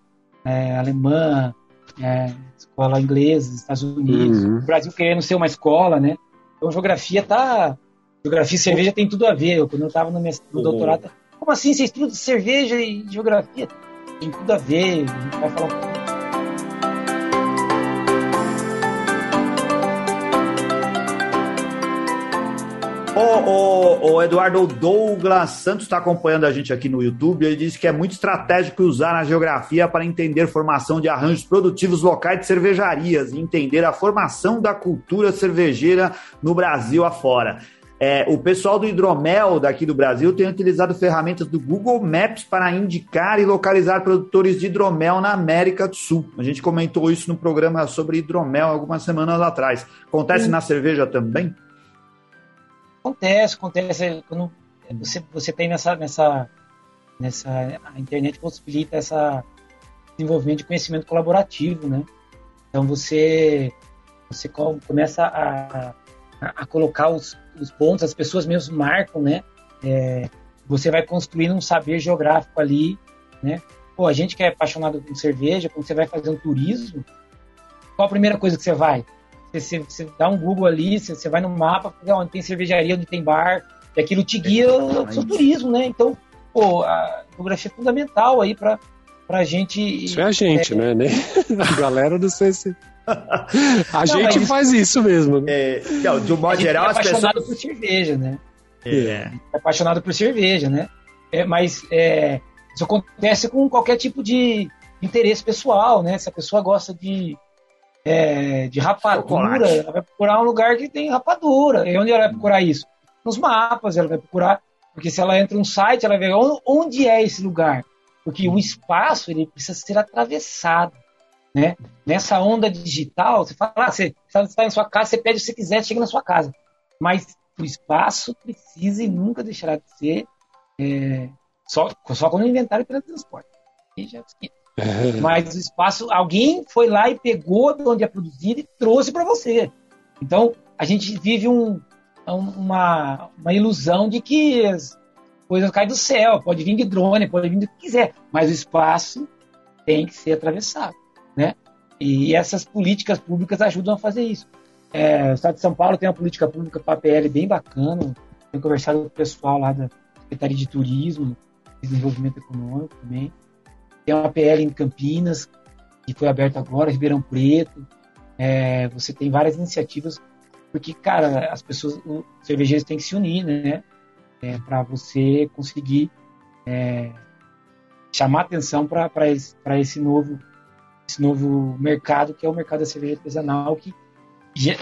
é, alemã, é, escola inglesa, Estados Unidos, uhum. o Brasil querendo ser uma escola, né? Então, geografia tá. Geografia e cerveja tem tudo a ver. quando eu estava no, meu, uhum. doutorado, como assim? Você estuda cerveja e geografia? tem tudo a ver, a gente vai falar um pouco. O, o, o, Eduardo Douglas Santos está acompanhando a gente aqui no YouTube. Ele disse que é muito estratégico usar a geografia para entender formação de arranjos produtivos locais de cervejarias e entender a formação da cultura cervejeira no Brasil afora. É, o pessoal do hidromel daqui do Brasil tem utilizado ferramentas do Google Maps para indicar e localizar produtores de hidromel na América do Sul. A gente comentou isso no programa sobre hidromel algumas semanas atrás. Acontece na cerveja também? Acontece, acontece. Quando você, você tem nessa, nessa, nessa. A internet possibilita essa desenvolvimento de conhecimento colaborativo, né? Então você, você começa a a, colocar os, os, pontos, as pessoas mesmo marcam, né? É, você vai construindo um saber geográfico ali, né? Pô, a gente que é apaixonado por cerveja, quando você vai fazer um turismo, qual a primeira coisa que você vai? Você, você, dá um Google ali, você, você vai no mapa, onde tem cervejaria, onde tem bar, e aquilo te guia o seu turismo, né? Então, pô, a geografia é fundamental aí para a gente. Isso é a gente, é, né? [LAUGHS] A galera do CC. [LAUGHS] a não, gente faz isso mesmo. Né? É, não, de um modo geral, é as pessoas. apaixonado por cerveja, né? É. é. apaixonado por cerveja, né? É, mas é, isso acontece com qualquer tipo de interesse pessoal, né? Se a pessoa gosta de, é, de rapadura, Chocolate. ela vai procurar um lugar que tem rapadura. E onde ela vai procurar isso? Nos mapas, ela vai procurar. Porque se ela entra num site, ela vai ver onde é esse lugar. Porque o espaço ele precisa ser atravessado. Né? Nessa onda digital, você fala, ah, você está em sua casa, você pede o que você quiser, chega na sua casa. Mas o espaço precisa e nunca deixará de ser é, só, só quando inventaram o teletransporte. Mas o espaço, alguém foi lá e pegou de onde é produzido e trouxe para você. Então, a gente vive um, uma, uma ilusão de que as coisas caem do céu, pode vir de drone, pode vir do que quiser, mas o espaço tem que ser atravessado, né? E essas políticas públicas ajudam a fazer isso. É, o Estado de São Paulo tem uma política pública para a PL bem bacana. Tenho conversado com o pessoal lá da Secretaria de Turismo, Desenvolvimento Econômico também. Tem uma PL em Campinas, que foi aberta agora, Ribeirão Preto. É, você tem várias iniciativas, porque, cara, as pessoas, os cervejeiros têm que se unir, né? É, para você conseguir é, chamar atenção para esse, esse novo esse novo mercado, que é o mercado da cerveja artesanal, que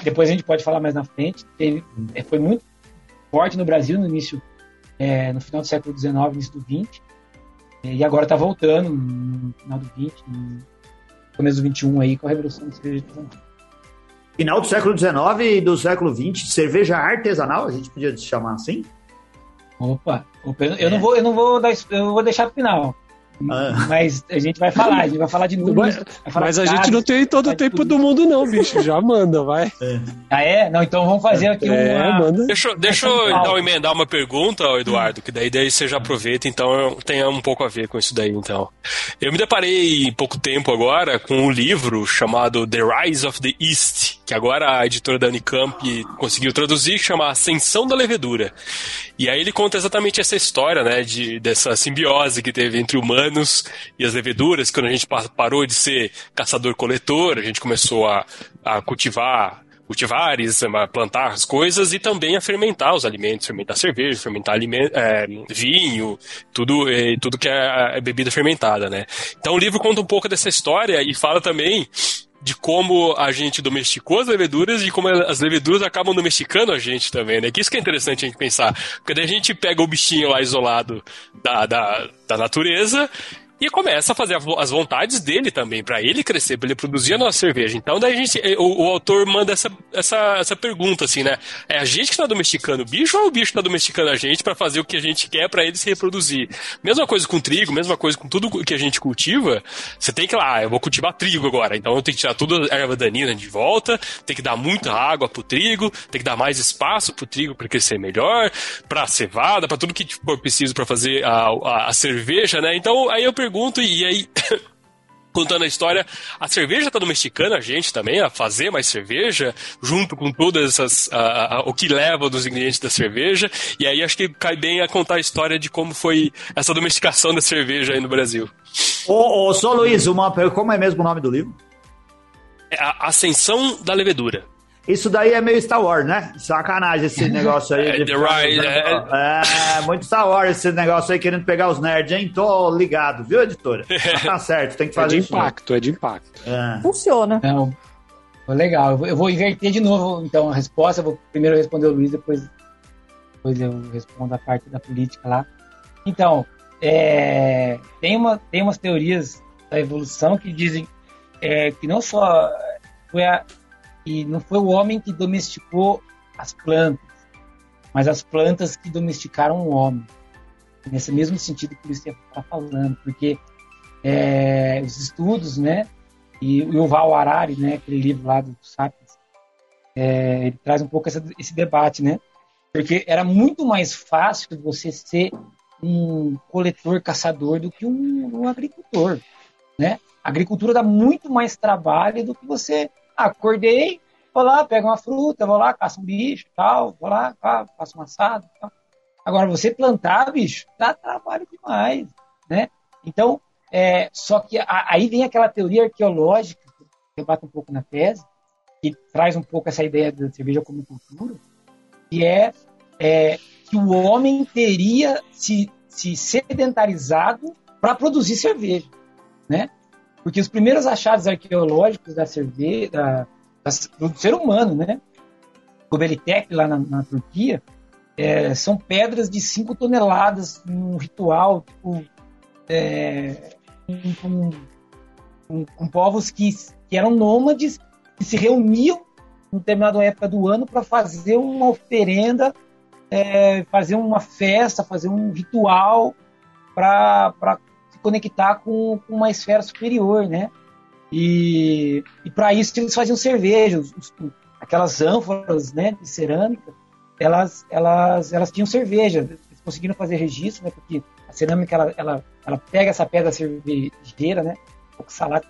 depois a gente pode falar mais na frente, teve, é, foi muito forte no Brasil no início, é, no final do século XIX, início do XX, e agora está voltando no final do XX, no começo do XXI aí, com a revolução da cerveja artesanal. Final do século XIX e do século XX, cerveja artesanal, a gente podia chamar assim? Opa, opa eu, é. não vou, eu não vou dar, eu vou deixar pro final. Ah. Mas a gente vai falar, a gente vai falar de números. Mas a gente não tem todo o tempo do mundo, não, bicho. Já manda, vai. [LAUGHS] É. Ah, é? Não, então vamos fazer aqui é, uma. Manda. Deixa, deixa eu dar, emendar uma pergunta, Eduardo, que daí, daí você já aproveita, então tem um pouco a ver com isso daí, então. Eu me deparei em pouco tempo agora com um livro chamado The Rise of the East, que agora a editora da Unicamp conseguiu traduzir, chama Ascensão da Levedura. E aí ele conta exatamente essa história, né, de, dessa simbiose que teve entre humanos humanos e as leveduras, quando a gente parou de ser caçador-coletor, a gente começou a, a cultivar cultivares, plantar as coisas e também a fermentar os alimentos, fermentar cerveja, fermentar alimento, é, vinho, tudo, é, tudo que é, é bebida fermentada, né? Então o livro conta um pouco dessa história e fala também de como a gente domesticou as leveduras e como as leveduras acabam domesticando a gente também, né? Que isso que é interessante a gente pensar. Porque daí a gente pega o bichinho lá isolado da, da, da natureza e começa a fazer as vontades dele também, para ele crescer, para ele produzir a nossa cerveja. Então, daí a gente, eh, o, o, autor manda essa, essa, essa pergunta, assim, né? É a gente que está domesticando o bicho ou é o bicho que está domesticando a gente para fazer o que a gente quer para ele se reproduzir? Mesma coisa com trigo, mesma coisa com tudo que a gente cultiva. Você tem que lá, ah, eu vou cultivar trigo agora, então eu tenho que tirar toda a erva daninha de volta, tem que dar muita água pro trigo, tem que dar mais espaço pro trigo para crescer melhor, pra cevada, para tudo que for preciso para fazer a, a, a cerveja, né? Então, aí eu pergunto pergunto, e aí. [COUGHS] contando a história, a cerveja está domesticando a gente também a fazer mais cerveja, junto com todas essas. A, a, o que leva dos ingredientes da cerveja. E aí acho que cai bem a contar a história de como foi essa domesticação da cerveja aí no Brasil. Ô, ô só Luiz, uma, como é mesmo o nome do livro? É a Ascensão da Levedura. Isso daí é meio Star Wars, né? Sacanagem esse [LAUGHS] negócio aí. É, de... right, é... é, muito Star Wars esse negócio aí querendo pegar os nerds, hein? Tô ligado, viu, editora? [LAUGHS] tá certo, tem que fazer isso. É de impacto, é de impacto. É. Funciona. Não, legal. Eu vou inverter de novo, então, a resposta. Eu vou primeiro responder o Luiz, depois, depois eu respondo a parte da política lá. Então, é, tem, uma, tem umas teorias da evolução que dizem é, que não só foi a, e não foi o homem que domesticou as plantas, mas as plantas que domesticaram o homem. Nesse mesmo sentido que você está falando, porque é, os estudos, né, e o Yuval Harari, né, aquele livro lá do Sapiens, é, ele traz um pouco essa, esse debate, né, porque era muito mais fácil você ser um coletor, caçador do que um, um agricultor, né? A agricultura dá muito mais trabalho do que você acordei, vou lá, pego uma fruta, vou lá, caço um bicho, tal, vou lá, faço um assado, tal. Agora, você plantar, bicho, dá trabalho demais, né? Então, é, só que a, aí vem aquela teoria arqueológica, que eu bato um pouco na tese, que traz um pouco essa ideia da cerveja como cultura, que é, é que o homem teria se, se sedentarizado para produzir cerveja, né? Porque os primeiros achados arqueológicos da cerveja, da, da, do ser humano, né? Göbekli lá na, na Turquia, é, são pedras de 5 toneladas num ritual, tipo, é, com, com, com, povos que, que eram nômades, que se reuniam em determinada época do ano para fazer uma oferenda, é, fazer uma festa, fazer um ritual para conectar com, com uma esfera superior, né? E, e para isso eles faziam cerveja, os, os, aquelas ânforas né, de cerâmica, elas, elas, elas tinham cerveja, eles conseguiram fazer registro, né? Porque a cerâmica ela, ela, ela pega essa pedra cervejeira, né? O salato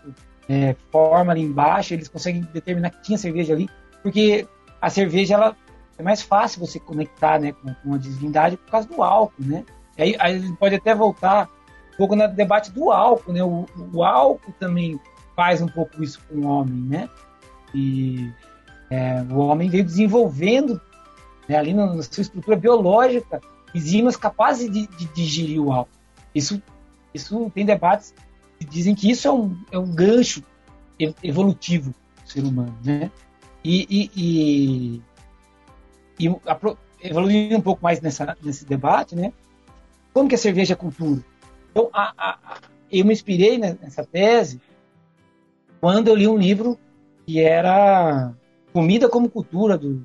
é, forma ali embaixo, eles conseguem determinar que tinha cerveja ali, porque a cerveja ela é mais fácil você conectar, né, com, com a divindade por causa do álcool, né? E aí, aí a gente pode até voltar pouco no debate do álcool, né? O, o álcool também faz um pouco isso com o homem, né? E é, o homem veio desenvolvendo né, ali na, na, sua estrutura biológica enzimas capazes de, de, digerir o álcool. Isso, isso tem debates que dizem que isso é um, é um gancho evolutivo do ser humano, né? E, e, e, e evoluindo um pouco mais nessa, nesse debate, né? Como que a cerveja é cultura? Então, a, a, eu me inspirei nessa tese quando eu li um livro que era Comida como Cultura, do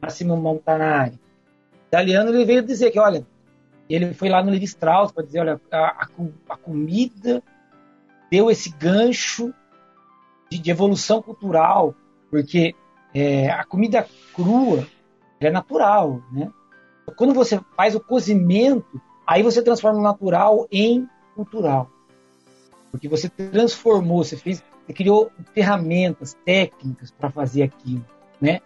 Massimo Montanari. Italiano, ele veio dizer que, olha, ele foi lá no Levi Strauss para dizer, olha, a, a, comida deu esse gancho de, de evolução cultural, porque é, a comida crua é natural, né? Quando você faz o cozimento, aí você transforma o natural em cultural. Porque você transformou, você fez, você criou ferramentas, técnicas para fazer aquilo, né?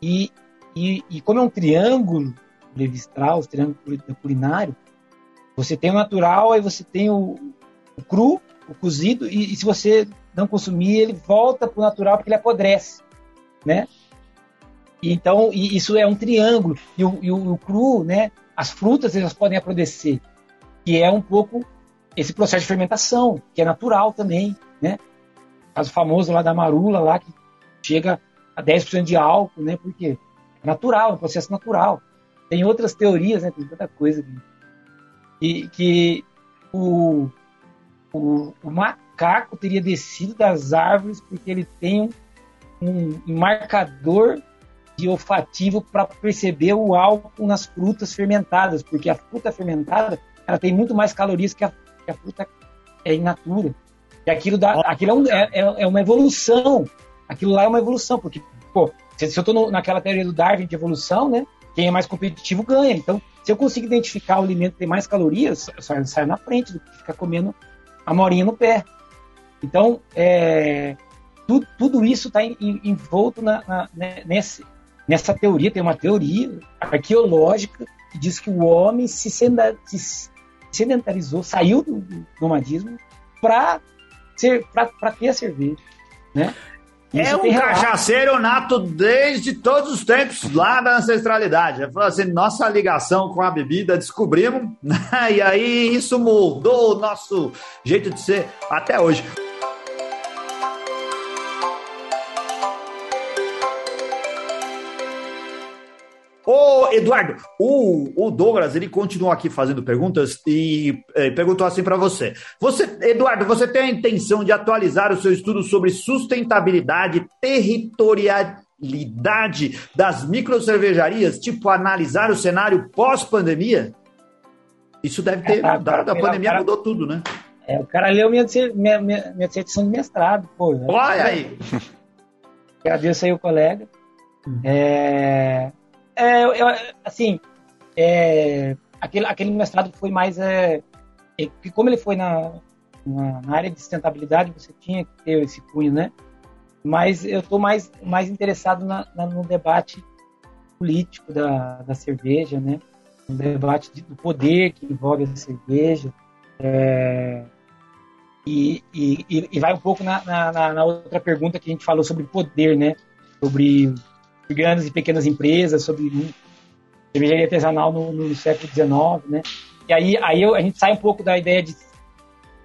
E, e, e, como é um triângulo, Levi Strauss, triângulo culinário, você tem o natural, aí você tem o, o cru, o cozido, e, e, se você não consumir, ele volta para o natural porque ele apodrece, né? então, e isso é um triângulo. E o, e o, cru, né? As frutas elas podem apodrecer, que é um pouco esse processo de fermentação, que é natural também, né? O caso famoso lá da marula, lá que chega a 10% de álcool, né? Porque é natural, é um processo natural. Tem outras teorias, né? Tem tanta coisa que, que o, o, o macaco teria descido das árvores porque ele tem um, um marcador de olfativo para perceber o álcool nas frutas fermentadas, porque a fruta fermentada ela tem muito mais calorias que a, que a fruta é in natura. E aquilo, dá, aquilo é, um, é, é, é, uma evolução. Aquilo lá é uma evolução, porque, pô, se, se eu estou naquela teoria do Darwin de evolução, né? Quem é mais competitivo ganha. Então, se eu consigo identificar o alimento que tem mais calorias, eu saio, saio na frente do que ficar comendo a morinha no pé. Então, é, tudo, tudo isso está envolto na, na, né, nesse, Nessa teoria tem uma teoria arqueológica que diz que o homem se sedentarizou, saiu do, nomadismo para ter a cerveja, né? Isso é um cachaceiro nato desde todos os tempos, lá da ancestralidade. Ele falou assim: nossa ligação com a bebida descobrimos, [LAUGHS] e aí isso mudou o nosso jeito de ser até hoje. Ô, Eduardo, o, o Douglas, ele continuou aqui fazendo perguntas e é, perguntou assim para você. Você, Eduardo, você tem a intenção de atualizar o seu estudo sobre sustentabilidade, territorialidade das microcervejarias, tipo analisar o cenário pós-pandemia? Isso deve ter é, mudado, a pandemia cara, mudou tudo, né? É, o cara leu minha, minha, minha, minha dissertação de mestrado, pô. Olha aí! Agradeço aí o colega. Hum. É, é, eu, assim, é, aquele, aquele mestrado foi mais. É, é, como ele foi na, na, na, área de sustentabilidade, você tinha que ter esse cunho, né? Mas eu estou mais, mais interessado na, na, no debate político da, da cerveja, né? No debate de, do poder que envolve a cerveja. É, e, e, e, vai um pouco na, na, na, outra pergunta que a gente falou sobre poder, né? Sobre grandes e pequenas empresas, sobre cervejaria artesanal no, no, século XIX, né? E aí, aí a gente sai um pouco da ideia de,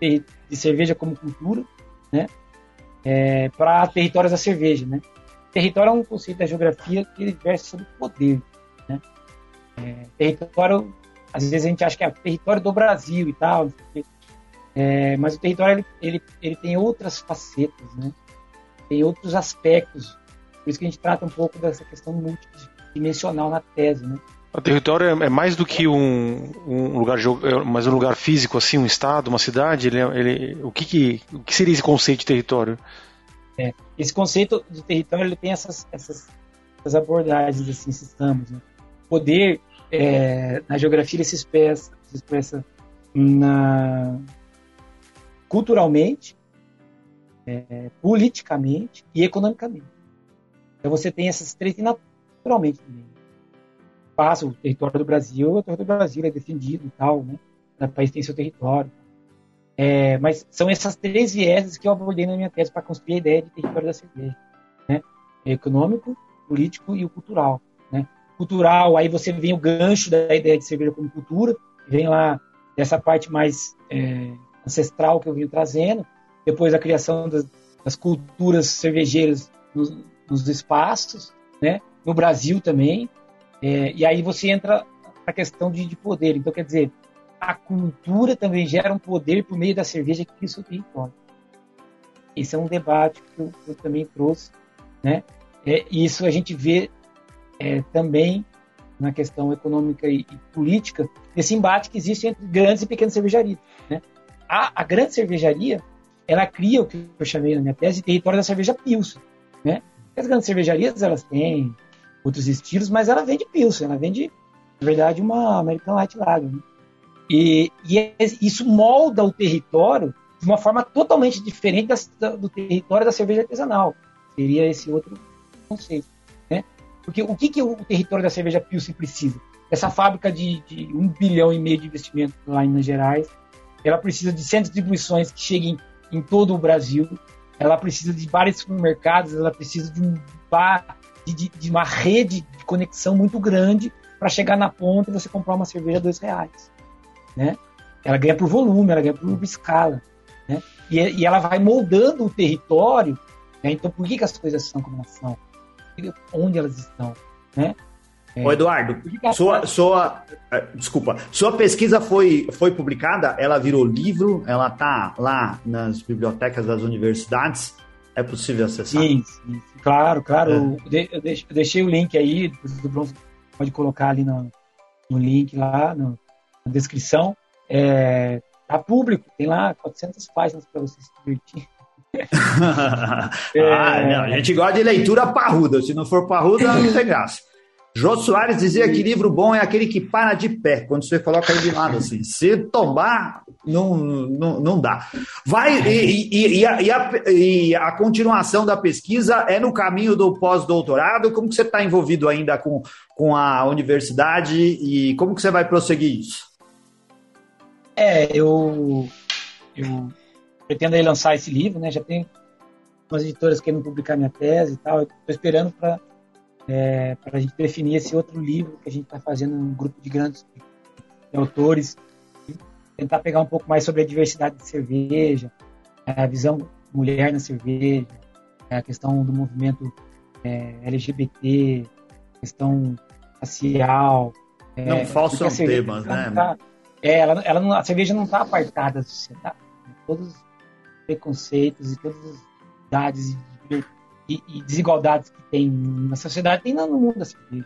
de, cerveja como cultura, né? É, para territórios da cerveja, né? Território é um conceito da geografia que versa sobre poder, né? É, território, às vezes a gente acha que é território do Brasil e tal, é, mas o território ele, ele, ele tem outras facetas, né? Tem outros aspectos por isso que a gente trata um pouco dessa questão multidimensional na tese, né? O território é, é mais do que um, um lugar, é mais um lugar físico, assim, um estado, uma cidade. Ele, é, ele, o que, que, o que seria esse conceito de território? É, esse conceito de território ele tem essas, essas, essas abordagens, assim, sistemas. Né? poder é, na geografia ele se expressa, se expressa na, culturalmente, é, politicamente e economicamente. Então você tem essas três e naturalmente também. Passa o território do Brasil, o território do Brasil é defendido e tal, né? Cada país tem seu território. É, mas são essas três vieses que eu abordei na minha tese para construir a ideia de território da cerveja. Né? É econômico, político e o cultural. Né? Cultural, aí você vem o gancho da ideia de cerveja como cultura, vem lá dessa parte mais é, ancestral que eu venho trazendo, depois a criação das, das culturas cervejeiras nos, nos, espaços, né? no Brasil também, é, e aí você entra a questão de, de poder. Então, quer dizer, a cultura também gera um poder por meio da cerveja que isso território. Esse é um debate que eu, eu também trouxe, né? É, isso a gente vê é, também na questão econômica e, e, política, esse embate que existe entre grandes e pequenas cervejarias. Né? A, a, grande cervejaria, ela cria o que eu chamei na minha tese, território da cerveja Pilsen. Né? As grandes cervejarias, elas têm outros estilos, mas ela vende Pilsen, ela vende, na verdade, uma American Light Lager. Né? E, e é, isso molda o território de uma forma totalmente diferente da, do território da cerveja artesanal. Seria esse outro conceito. Né? Porque o que, que o território da cerveja Pilsen precisa? Essa fábrica de, de um bilhão e meio de investimento lá em Minas Gerais, ela precisa de centros de distribuições que cheguem em todo o Brasil, ela precisa de vários supermercados, ela precisa de, um bar, de, de uma rede de conexão muito grande para chegar na ponta e você comprar uma cerveja a dois reais né? Ela ganha por volume, ela ganha por escala, né? E, e ela vai moldando o território, né? Então, por que, que as coisas são como elas são? Onde elas estão, né? É, Ô Eduardo, sua, sua, é, desculpa, sua pesquisa foi, foi publicada, ela virou livro, ela tá lá nas bibliotecas das universidades, é possível acessar? Sim, sim claro, claro. É. Eu, deixei o link aí, do Bronze pode colocar ali no, no link lá, no, na descrição. É, tá público, tem lá 400 páginas para você se divertir. é... [LAUGHS] ah, não, a gente gosta de leitura parruda, se não for parruda, não tem graça. Jô Soares dizia que livro bom é aquele que para de pé, quando você coloca ele de lado assim. Se tombar, não, não, não dá. Vai, e, e, e, a, e, a, e, a, continuação da pesquisa é no caminho do pós-doutorado? Como que você está envolvido ainda com, com a universidade e como que você vai prosseguir isso? É, eu, eu pretendo lançar esse livro, né? Já tem umas editoras querendo publicar minha tese e tal. Estou esperando para é, para a gente definir esse outro livro que a gente está fazendo um grupo de grandes autores, tentar pegar um pouco mais sobre a diversidade de cerveja, a visão mulher na cerveja, a questão do movimento é, LGBT, questão racial. É, não falsam temas, né? Tá, é, ela, ela não, a cerveja não está apartada da sociedade. Né? Todos os preconceitos e todas as idades e, e, e, desigualdades que tem na sociedade tem no mundo cerveja.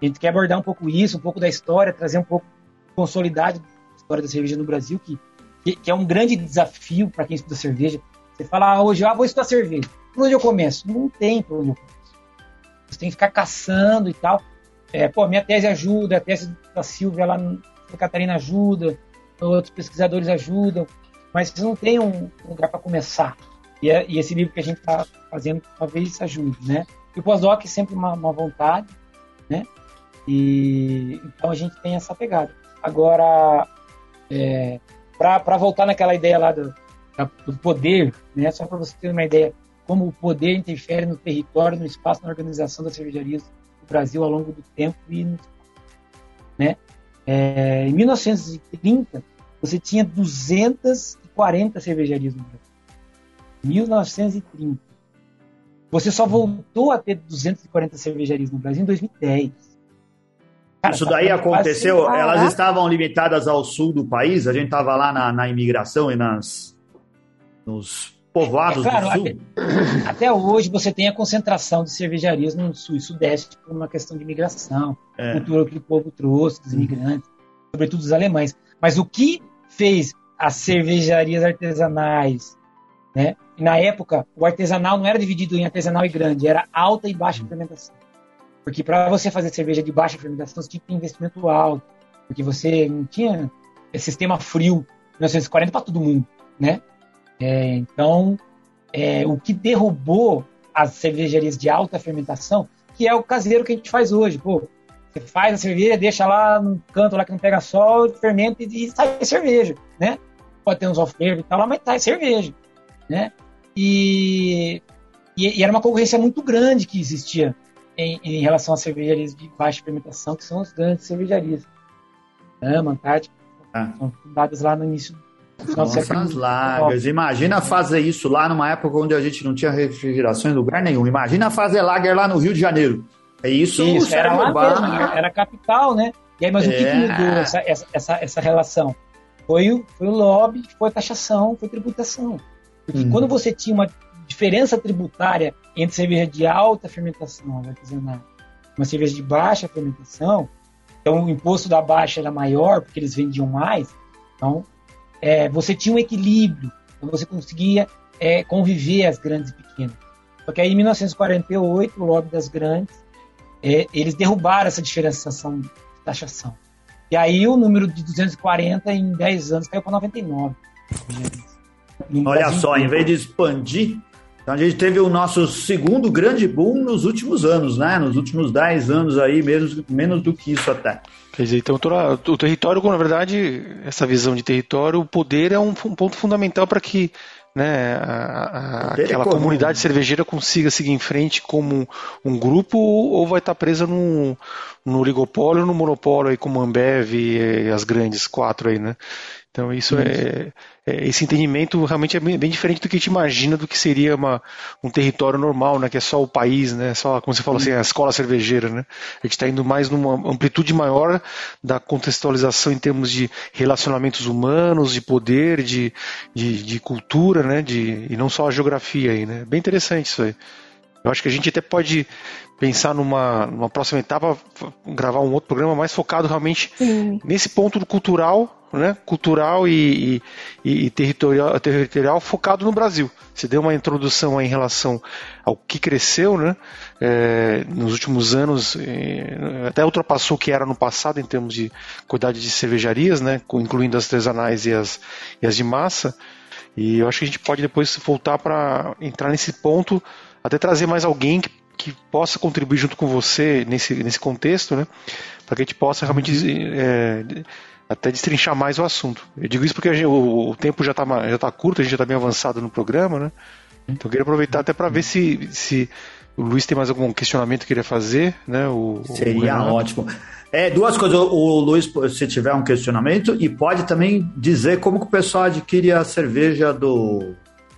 A gente quer abordar um pouco isso, um pouco da história, trazer um pouco de consolidade da história da cerveja no Brasil, que, que, que é um grande desafio para quem estuda cerveja. Você fala, ah, hoje ah, vou estudar cerveja. Por onde eu começo? Não tem por onde eu começo. Você tem que ficar caçando e tal. É, pô, minha tese ajuda, a tese da Silvia lá a Catarina ajuda, outros pesquisadores ajudam, mas não tem um lugar para começar. E, é, e, esse livro que a gente está fazendo talvez ajude, né? E o pós-doc é sempre uma, uma, vontade, né? E então a gente tem essa pegada. Agora, é, para voltar naquela ideia lá do, do poder, né? Só para você ter uma ideia como o poder interfere no território, no espaço, na organização das cervejarias do Brasil ao longo do tempo e no, né? É, em 1930, você tinha 240 cervejarias no Brasil. 1930. Você só voltou a ter 240 cervejarias no Brasil em 2010. Cara, Isso daí aconteceu, elas estavam limitadas ao sul do país, a gente estava lá na, na, imigração e nas, nos povoados é, claro, do sul. Até, até, hoje você tem a concentração de cervejarias no sul e sudeste por uma questão de imigração, é. cultura que o povo trouxe, dos imigrantes, uhum. sobretudo os alemães. Mas o que fez as cervejarias artesanais, né? Na época, o artesanal não era dividido em artesanal e grande, era alta e baixa fermentação. Porque para você fazer cerveja de baixa fermentação, você tinha que ter investimento alto, porque você não tinha sistema frio 1940 para todo mundo, né? É, então, é, o que derrubou as cervejarias de alta fermentação, que é o caseiro que a gente faz hoje. Pô, você faz a cerveja, deixa lá no canto lá que não pega sol, fermenta e, e sai cerveja, né? Pode ter uns off-flavor e tal, mas sai cerveja, né? E, e, e, era uma concorrência muito grande que existia em, em relação às cervejarias de baixa fermentação, que são as grandes cervejarias. Ama, Antártica, ah. são fundadas lá no início nossa, as lagas. Imagina fazer isso lá numa época onde a gente não tinha refrigeração em lugar nenhum. Imagina fazer lager lá no Rio de Janeiro. É isso, isso era lá mesmo, era capital, né? E aí, mas é. o que, que é. mudou essa, essa, essa relação? Foi o, foi o lobby, foi a taxação, foi a tributação. Porque hum. quando você tinha uma diferença tributária entre cerveja de alta fermentação, artesanal, uma cerveja de baixa fermentação, então o imposto da baixa era maior porque eles vendiam mais, então é, você tinha um equilíbrio, então você conseguia é, conviver as grandes e pequenas. Só que aí em 1948, o lobby das grandes, é, eles derrubaram essa diferenciação de taxação. E aí o número de 240 em 10 anos caiu para 99. Olha só, em vez de expandir, então a gente teve o nosso segundo grande boom nos últimos anos, né? Nos últimos 10 anos aí, menos, menos do que isso até. Quer dizer, então o território, na verdade, essa visão de território, o poder é um, um ponto fundamental para que né, a, a, aquela é comunidade cervejeira consiga seguir em frente como um grupo ou vai estar presa no, no oligopólio ou no monopólio aí como a Ambev e as grandes quatro aí, né? Então isso, isso. É, é, esse entendimento realmente é bem, bem, diferente do que a gente imagina do que seria uma, um território normal, né? Que é só o país, né? Só, como você falou assim, a escola cervejeira, né? A gente está indo mais numa amplitude maior da contextualização em termos de relacionamentos humanos, de poder, de, de, de cultura, né? De, e não só a geografia aí, né? Bem interessante isso aí. Eu acho que a gente até pode pensar numa, numa próxima etapa, gravar um outro programa mais focado realmente Sim. nesse ponto cultural, né, cultural e, e, e, territorial, territorial focado no Brasil. Você deu uma introdução em relação ao que cresceu né, é, nos últimos anos, é, até ultrapassou o que era no passado em termos de quantidade de cervejarias, né, incluindo as artesanais e as, e as de massa. E eu acho que a gente pode depois voltar para entrar nesse ponto, até trazer mais alguém que que possa contribuir junto com você nesse, nesse contexto, né? Para que a gente possa realmente é, até destrinchar mais o assunto. Eu digo isso porque gente, o, o, tempo já está já tá curto, a gente já está bem avançado no programa, né? Então eu queria aproveitar até para ver se, se o Luiz tem mais algum questionamento que queria fazer, né? O, Seria o ótimo. É, duas coisas, o Luiz, se tiver um questionamento, e pode também dizer como que o pessoal adquire a cerveja do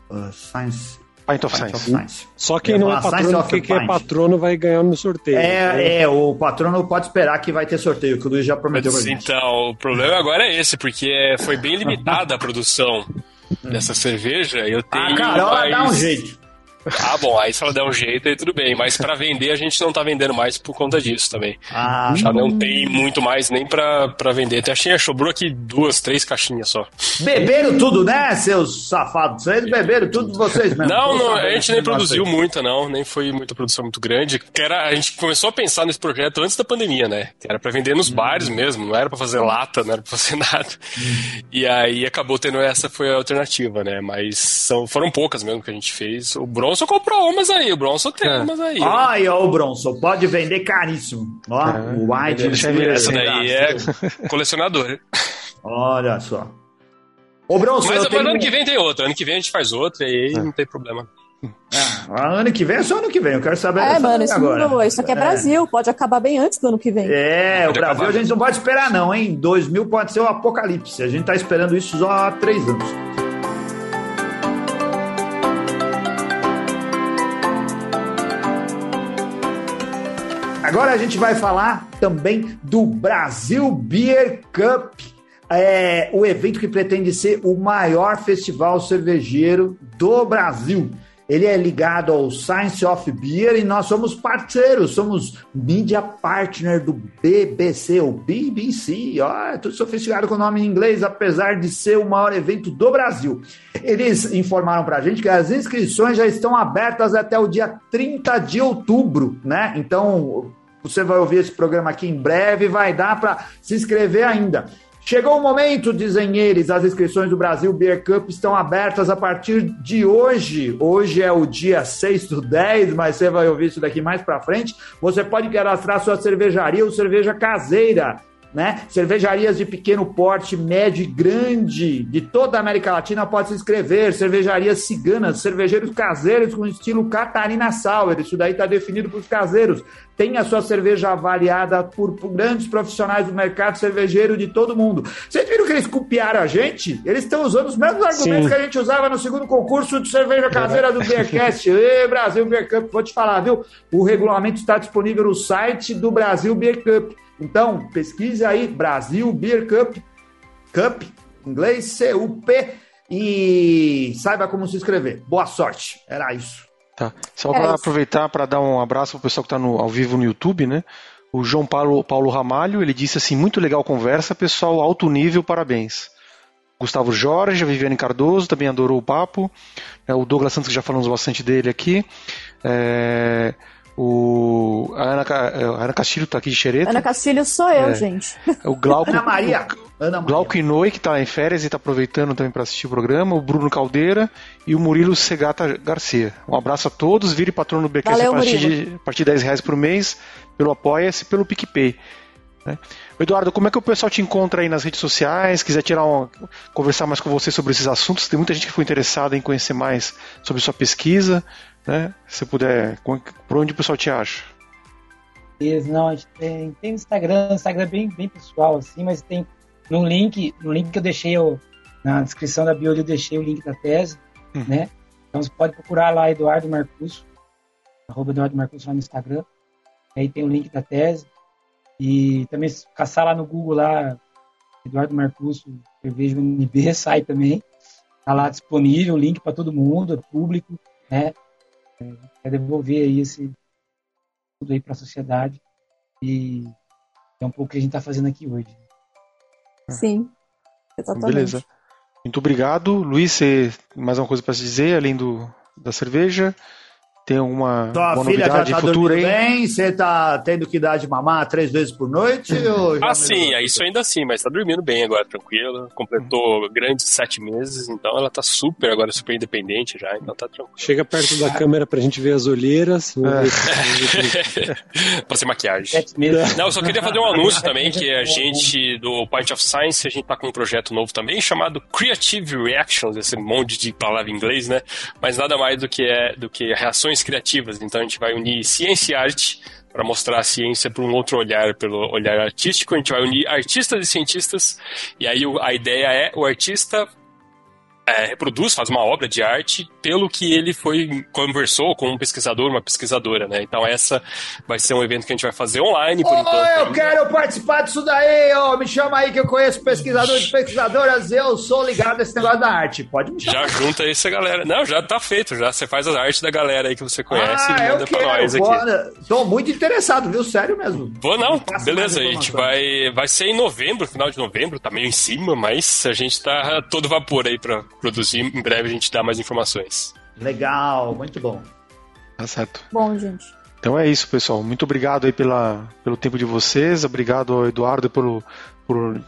uh, Science Pint of Pint Science. Só quem não é patrono, quem, quem é patrono vai ganhar no sorteio. É, né? é, o patrono pode esperar que vai ter sorteio, que o Luiz já prometeu pra gente. Então, o problema agora é esse, porque foi bem limitada a produção [LAUGHS] dessa cerveja. Eu tenho. A Carol dá um jeito. [LAUGHS] Ah, bom, aí se ela der um jeito, aí tudo bem. Mas para vender, a gente não tá vendendo mais por conta disso também. Ah, Já não tem muito mais nem para vender. Até achei, sobrou aqui duas, três caixinhas só. Beberam tudo, né, seus safados? Vocês beberam tudo de vocês mesmo. Não, não a gente nem produziu muita, não. Nem foi muita produção muito grande. Que era, a gente começou a pensar nesse projeto antes da pandemia, né? Que era para vender nos hum. bares mesmo, não era para fazer lata, não era pra fazer [LAUGHS] nada. Hum. E aí acabou tendo essa, foi a alternativa, né? Mas são, foram poucas mesmo que a gente fez. O Bron Bronson comprou umas aí, o Bronson tem é. umas aí. Ai, ó, o Bronson, pode vender caríssimo. Ó, é. o White. Essa daí é colecionador. Olha só. Ô, Bronson, mas, mas ano que vem tem outra. Ano que vem a gente faz outra e aí é. não tem problema. Ah, ano que vem é só ano que vem, eu quero saber É, mano, isso agora. Mudou. Isso aqui é, é, Brasil, pode acabar bem antes do ano que vem. É, pode o Brasil acabar. a gente não pode esperar não, hein? 2000 pode ser o apocalipse, a gente tá esperando isso só há três anos. Agora a gente vai falar também do Brasil Beer Cup, é, o evento que pretende ser o maior festival cervejeiro do Brasil. Ele é ligado ao Science of Beer e nós somos parceiros, somos media partner do BBC, o BBC, ó, é tudo sofisticado com o nome em inglês, apesar de ser o maior evento do Brasil. Eles informaram para a gente que as inscrições já estão abertas até o dia 30 de outubro, né? Então, Você vai ouvir esse programa aqui em breve, vai dar para se inscrever ainda. Chegou o momento, dizem eles, as inscrições do Brasil Beer Cup estão abertas a partir de hoje. Hoje é o dia 6 do 10, mas você vai ouvir isso daqui mais para frente. Você pode cadastrar sua cervejaria ou cerveja caseira né? Cervejarias de pequeno porte, médio e grande de toda a América Latina pode se inscrever. Cervejarias ciganas, cervejeiros caseiros com estilo Catarina Sauer. Isso daí está definido para os caseiros. Tem a sua cerveja avaliada por, por, grandes profissionais do mercado cervejeiro de todo mundo. Vocês viram que eles copiaram a gente? Eles estão usando os mesmos argumentos Sim. que a gente usava no segundo concurso de cerveja caseira do Beercast. [LAUGHS] Ê, Brasil Beer Cup, vou te falar, viu? O regulamento está disponível no site do Brasil Beer Cup. Então, pesquise aí Brasil Beer Cup, Cup, inglês C-U-P, e saiba como se inscrever. Boa sorte. Era isso. Tá. Só para é aproveitar para dar um abraço para o pessoal que está ao vivo no YouTube, né? O João Paulo, Paulo Ramalho, ele disse assim, muito legal conversa, pessoal, alto nível, parabéns. Gustavo Jorge, a Viviane Cardoso também adorou o papo. É, o Douglas Santos, que já falamos bastante dele aqui. É, o, a, Ana, a Ana Castilho tá aqui de xereta. Ana Castilho sou eu, é. gente. O Glauco, Ana Maria. O, Ana Maria. Glauco Inoi, que tá em férias e tá aproveitando também para assistir o programa. O Bruno Caldeira e o Murilo Segata Garcia. Um abraço a todos. Vire patrono do BQS a, partir de, a partir de 10 reais por mês, pelo Apoia-se pelo PicPay. Né? Eduardo, como é que o pessoal te encontra aí nas redes sociais? Quiser tirar uma, conversar mais com você sobre esses assuntos? Tem muita gente que foi interessada em conhecer mais sobre sua pesquisa né? Se puder, por onde o pessoal te acha? Não, a gente tem, tem Instagram, Instagram é bem, bem pessoal, assim, mas tem no link, no link que eu deixei eu, na descrição da bio eu deixei o link da tese, uhum. né? Então você pode procurar lá Eduardo Marcus, arroba Eduardo Marcus lá no Instagram. Aí tem o link da tese. E também se caçar lá no Google lá, Eduardo Marcus, cerveja UNB, [LAUGHS] sai também. Tá lá disponível, o link para todo mundo, é público, né? É devolver aí esse tudo aí para a sociedade e é um pouco o que a gente está fazendo aqui hoje. Sim, exatamente. Beleza. Muito obrigado. Luiz, você mais uma coisa para se dizer, além do, da cerveja? Tem alguma, Tua filha novidade já tá futura aí? bem? Você tá tendo que dar de mamar três vezes por noite? ah, sim, é isso ainda sim, mas tá dormindo bem agora, tranquila. Completou grandes sete meses, então ela tá super, agora super independente já, então tá tranquilo. Chega perto da câmera pra gente ver as olheiras. [LAUGHS] É. [LAUGHS] pra ser maquiagem. Não, eu só queria fazer um anúncio [LAUGHS] também, que a gente, do Point of Science, a gente tá com um projeto novo também, chamado Creative Reactions, esse monte de palavra em inglês, né? Mas nada mais do que, é, do que reações criativas. Então a gente vai unir ciência e arte para mostrar a ciência por um outro olhar, pelo olhar artístico. A gente vai unir artistas e cientistas. E aí a ideia é o artista é, reproduz, faz uma obra de arte pelo que ele foi conversou com um pesquisador, uma pesquisadora, né? Então essa vai ser um evento que a gente vai fazer online por oh, enquanto. Eu quero participar disso daí, oh, me chama aí que eu conheço pesquisadores e pesquisadoras, eu sou ligado nesse negócio da arte. Pode me chamar. Já junta aí essa galera. Não, já tá feito, já você faz a arte da galera aí que você conhece ah, e manda pra nós aqui. Tô muito interessado, viu? Sério mesmo. Vou não. Beleza, a gente vai vai ser em novembro, final de novembro, tá meio em cima, mas a gente tá todo vapor aí para produzir. Em breve a gente dá mais informações. Legal, muito bom. Tá certo. Bom, gente. Então é isso, pessoal. Muito obrigado aí pela, pelo tempo de vocês. Obrigado ao Eduardo pelo, por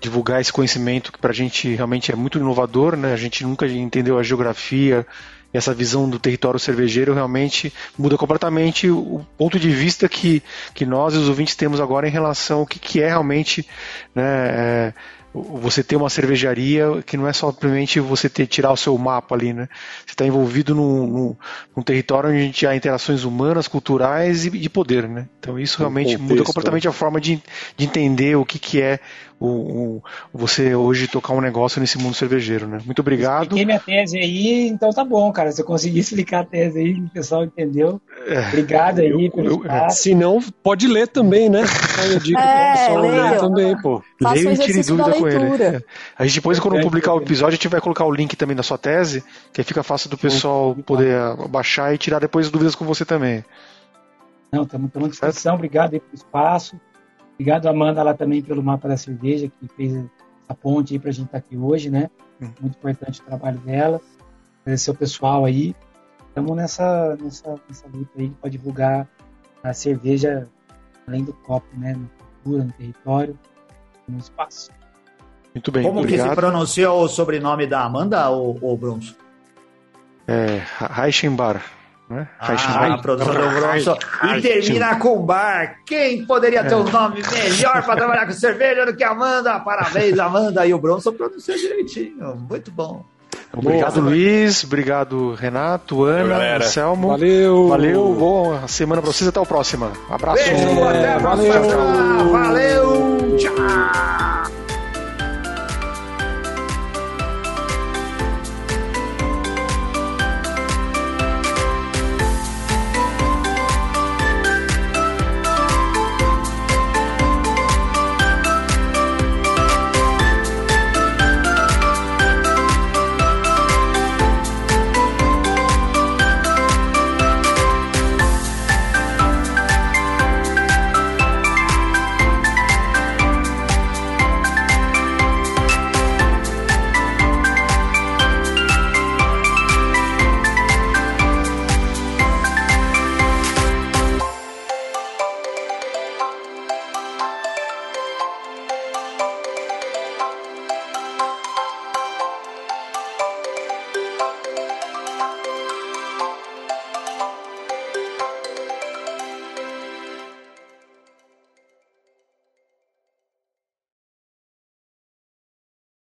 divulgar esse conhecimento que para a gente realmente é muito inovador, né? A gente nunca entendeu a geografia, essa visão do território cervejeiro realmente muda completamente o ponto de vista que, que nós e os ouvintes temos agora em relação ao que, que é realmente né, é, você ter uma cervejaria que não é só simplesmente você ter tirar o seu mapa ali, né? Você está envolvido num, num, num, território onde a gente há interações humanas, culturais e de poder, né? Então isso realmente contexto, muda completamente né? a forma de, de entender o que, que é o, o, você hoje tocar um negócio nesse mundo cervejeiro, né? Muito obrigado. expliquei minha tese aí, então tá bom, cara. Se eu conseguir explicar a tese aí, o pessoal entendeu. É, Obrigado aí eu, pelo eu, Se não, pode ler também, né? Eu digo é, pessoal ler também, pô. Leia e tire dúvida com ele. É. A gente depois, quando publicar o episódio, a gente vai colocar o link também da sua tese, que aí fica fácil do pessoal poder baixar e tirar depois dúvidas com você também. Não, estamos à disposição. Obrigado aí pelo espaço. Obrigado, Amanda, lá também pelo mapa da cerveja, que fez a ponte aí para a gente estar tá aqui hoje, né? Hum. Muito importante o trabalho dela. Agradecer o pessoal aí. Estamos nessa, nessa, nessa luta aí para divulgar a cerveja além do copo, né, na cultura, no território, no espaço. Muito bem, Como obrigado. que se pronuncia o sobrenome da Amanda, ou, ou Bronson? É, Reichenbar. Né? Ah, a produção do Bronson. E termina com bar. Quem poderia ter é. um nome melhor para trabalhar com cerveja do que Amanda? Parabéns, Amanda. E o Bronson pronunciou direitinho. Muito bom. Obrigado, Boa, Luiz. Obrigado, Renato, Ana, Anselmo. Valeu. Valeu. Boa semana para vocês. Até o próximo. Abraço. Beijo, até a próxima. Valeu. Valeu. Tchau.